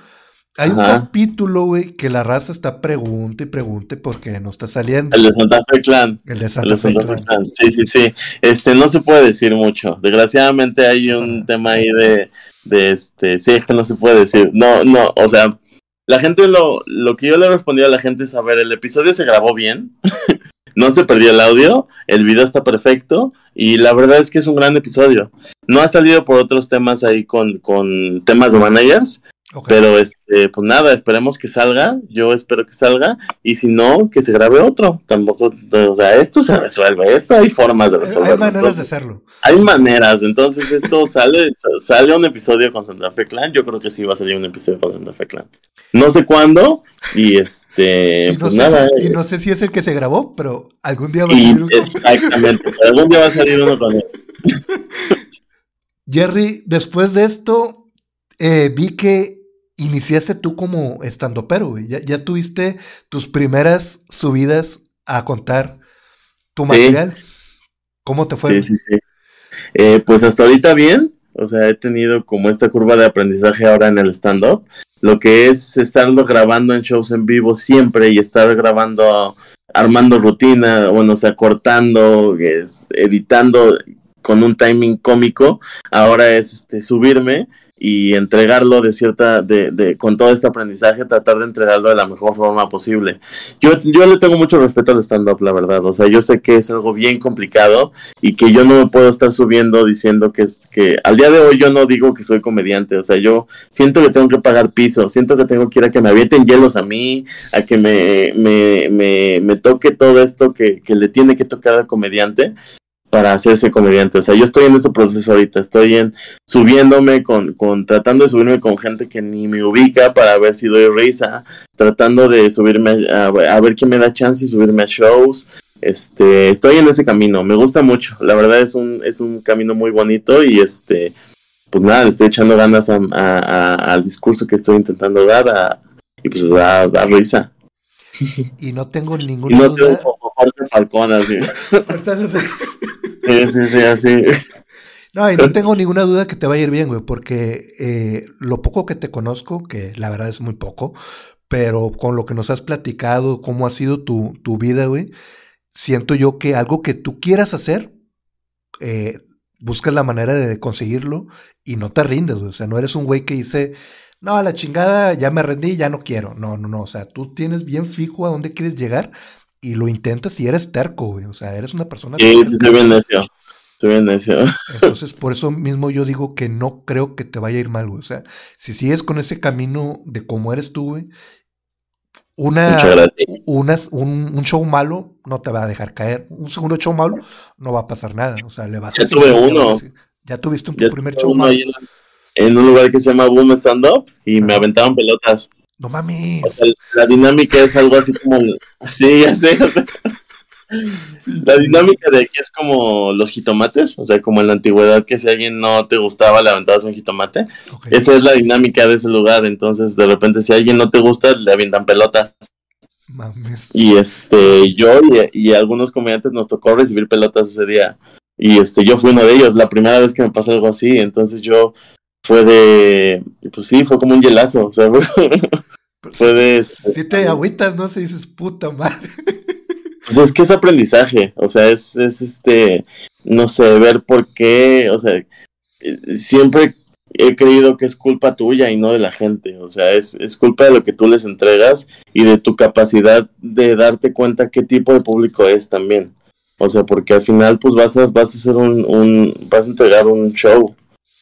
Speaker 1: Hay un capítulo, güey, que la raza está pregunte y pregunte porque no está saliendo.
Speaker 2: El de Santa Fe Clan.
Speaker 1: El de Santa, Fe, Clan.
Speaker 2: Sí, sí, sí. Este, no se puede decir mucho. Desgraciadamente hay un tema ahí de, de este, sí, es que no se puede decir. No, no, o sea, la gente lo, lo que yo le respondí a la gente es, a ver, el episodio se grabó bien. no se perdió el audio, el video está perfecto y la verdad es que es un gran episodio. No ha salido por otros temas ahí con, con temas de managers, pero este, pues nada, esperemos que salga, yo espero que salga, y si no, que se grabe otro. Tampoco, o sea, esto se resuelve, esto hay formas de resolverlo.
Speaker 1: Hay maneras de hacerlo.
Speaker 2: Hay maneras, entonces esto sale, sale un episodio con Santa Fe Clan, yo creo que sí va a salir un episodio con Santa Fe Clan. No sé cuándo, y este, pues nada.
Speaker 1: y no sé si es el que se grabó, pero algún día va a salir uno.
Speaker 2: Exactamente, algún día va a salir uno con él.
Speaker 1: Jerry, después de esto, eh, vi que iniciaste tú como estandopero, güey. Ya, ya tuviste tus primeras subidas a contar tu material. ¿Cómo te fue?
Speaker 2: Sí, sí, sí. Eh, pues hasta ahorita bien. O sea, he tenido como esta curva de aprendizaje ahora en el stand-up. Lo que es estarlo grabando en shows en vivo siempre y estar grabando, armando rutina, bueno, o sea, cortando, editando con un timing cómico. Ahora es este subirme y entregarlo de cierta, de, de, con todo este aprendizaje, tratar de entregarlo de la mejor forma posible. Yo, yo le tengo mucho respeto al stand-up, la verdad. O sea, yo sé que es algo bien complicado y que yo no me puedo estar subiendo diciendo que, es, que al día de hoy yo no digo que soy comediante. O sea, yo siento que tengo que pagar piso, siento que tengo que ir a que me avienten hielos a mí, a que me, me, me, me toque todo esto que, que le tiene que tocar al comediante para hacerse comediante. O sea, yo estoy en ese proceso ahorita, estoy en subiéndome con, con, tratando de subirme con gente que ni me ubica para ver si doy risa, tratando de subirme a, a ver quién me da chance y subirme a shows. Este, estoy en ese camino, me gusta mucho, la verdad es un, es un camino muy bonito y este, pues nada, le estoy echando ganas a, al discurso que estoy intentando dar a, y pues da, da risa.
Speaker 1: Y no tengo ninguna y no duda.
Speaker 2: Jorge Falcón, así. Sí, sí, sí, así.
Speaker 1: No, y no tengo ninguna duda que te va a ir bien, güey, porque eh, lo poco que te conozco, que la verdad es muy poco, pero con lo que nos has platicado, cómo ha sido tu, tu vida, güey, siento yo que algo que tú quieras hacer, eh, buscas la manera de conseguirlo y no te rindes, güey. O sea, no eres un güey que dice, no, a la chingada, ya me rendí, ya no quiero. No, no, no. O sea, tú tienes bien fijo a dónde quieres llegar y lo intentas y eres terco, güey. O sea, eres una persona.
Speaker 2: Sí, sí, soy bien necio. Soy bien necio.
Speaker 1: Entonces, por eso mismo yo digo que no creo que te vaya a ir mal, güey. O sea, si sigues con ese camino de cómo eres tú, güey, una, una un, un, show malo no te va a dejar caer. Un segundo show malo no va a pasar nada. O sea, le vas
Speaker 2: ya a tuve uno.
Speaker 1: Ya tuviste un tu primer show malo.
Speaker 2: En, en, un lugar que se llama Boom Stand Up y me aventaban pelotas.
Speaker 1: No mames.
Speaker 2: O sea, la dinámica es algo así como. Sí, ya sé. La dinámica de aquí es como los jitomates, o sea, como en la antigüedad que si alguien no te gustaba le aventabas un jitomate. Okay. Esa es la dinámica de ese lugar, entonces de repente si a alguien no te gusta le avientan pelotas.
Speaker 1: Mames.
Speaker 2: Y este, yo y, y, algunos comediantes nos tocó recibir pelotas ese día. Y este, yo fui uno de ellos, la primera vez que me pasó algo así, entonces yo fue de, pues sí, fue como un hielazo, o sea, fue de...
Speaker 1: Si te agüitas, ¿no? Se dices, puta madre.
Speaker 2: Pues es que es aprendizaje, o sea, es, es este, no sé, ver por qué, o sea, siempre he creído que es culpa tuya y no de la gente, o sea, es, es culpa de lo que tú les entregas y de tu capacidad de darte cuenta qué tipo de público es también. O sea, porque al final pues vas a, vas a hacer un, un vas a entregar un show.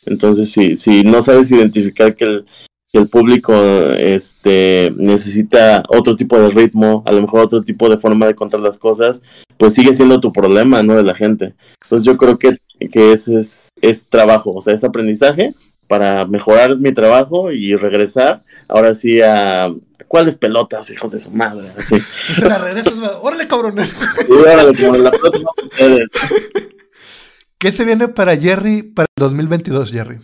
Speaker 2: Entonces, si, si no sabes identificar que el, que el público este necesita otro tipo de ritmo, a lo mejor otro tipo de forma de contar las cosas, pues sigue siendo tu problema, ¿no? De la gente. Entonces yo creo que, que ese es, es trabajo, o sea, es aprendizaje para mejorar mi trabajo y regresar ahora sí a cuáles pelotas, hijos de su madre, así.
Speaker 1: Se la regresas, órale cabrones.
Speaker 2: Sí, órale, como la pelota no ustedes.
Speaker 1: ¿Qué se viene para Jerry para el 2022, Jerry?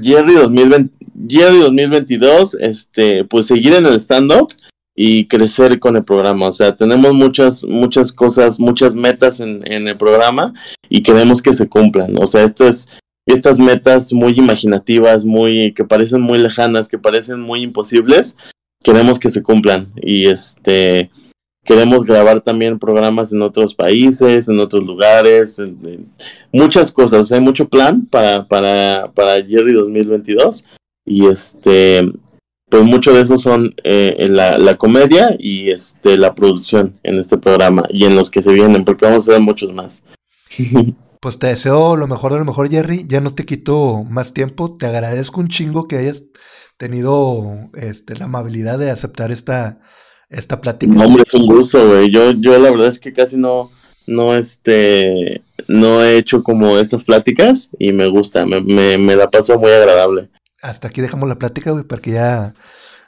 Speaker 2: Jerry 2020, Jerry 2022, este, pues seguir en el stand-up y crecer con el programa. O sea, tenemos muchas, muchas cosas, muchas metas en, en el programa y queremos que se cumplan. O sea, estas, estas metas muy imaginativas, muy, que parecen muy lejanas, que parecen muy imposibles, queremos que se cumplan. Y este, queremos grabar también programas en otros países, en otros lugares, en, muchas cosas. Hay mucho plan para, para, para Jerry 2022 y este, pues mucho de eso son eh, la, la, comedia y este, la producción en este programa y en los que se vienen, porque vamos a ver muchos más.
Speaker 1: Pues te deseo lo mejor de lo mejor, Jerry. Ya no te quito más tiempo. Te agradezco un chingo que hayas tenido este, la amabilidad de aceptar esta esta plática.
Speaker 2: No, hombre, es un gusto, güey. Yo, yo la verdad es que casi no, no, este, no he hecho como estas pláticas y me gusta, me, me, me la paso muy agradable.
Speaker 1: Hasta aquí dejamos la plática, güey, porque ya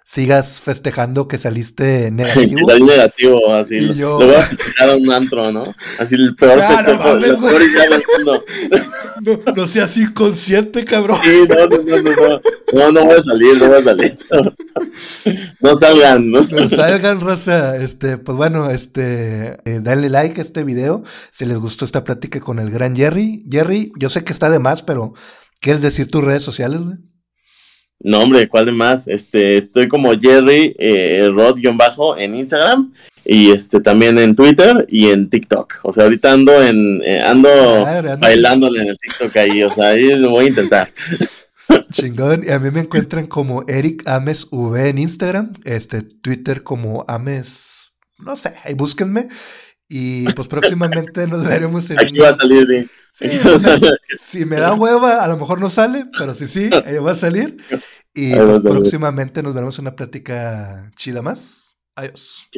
Speaker 1: sigas festejando que saliste negativo.
Speaker 2: que salí negativo, así. Y lo, yo... voy a festejar a un antro, ¿no? Así el peor festejo, no, el peor del mundo.
Speaker 1: No, no seas inconsciente, cabrón.
Speaker 2: Sí, no, no, no, no, no, no voy a salir, no voy a salir. No salgan, no
Speaker 1: salgan. No salgan, Rosa. Este, pues bueno, este, eh, dale like a este video si les gustó esta plática con el gran Jerry. Jerry, yo sé que está de más, pero ¿quieres decir tus redes sociales, güey?
Speaker 2: No, hombre, ¿cuál de más? Este, estoy como Jerry eh, Rod-bajo en Instagram y este también en Twitter y en TikTok. O sea, ahorita ando en eh, ando bailándole en el TikTok ahí, o sea, ahí lo voy a intentar.
Speaker 1: Chingón. Y a mí me encuentran como Eric Ames V en Instagram, este Twitter como Ames, no sé, ahí búsquenme. Y pues próximamente nos veremos en.
Speaker 2: Aquí va a salir, sí.
Speaker 1: Si me da hueva, a lo mejor no sale, pero si sí, ahí va a salir. Y pues, próximamente nos veremos en una plática chida más. Adiós.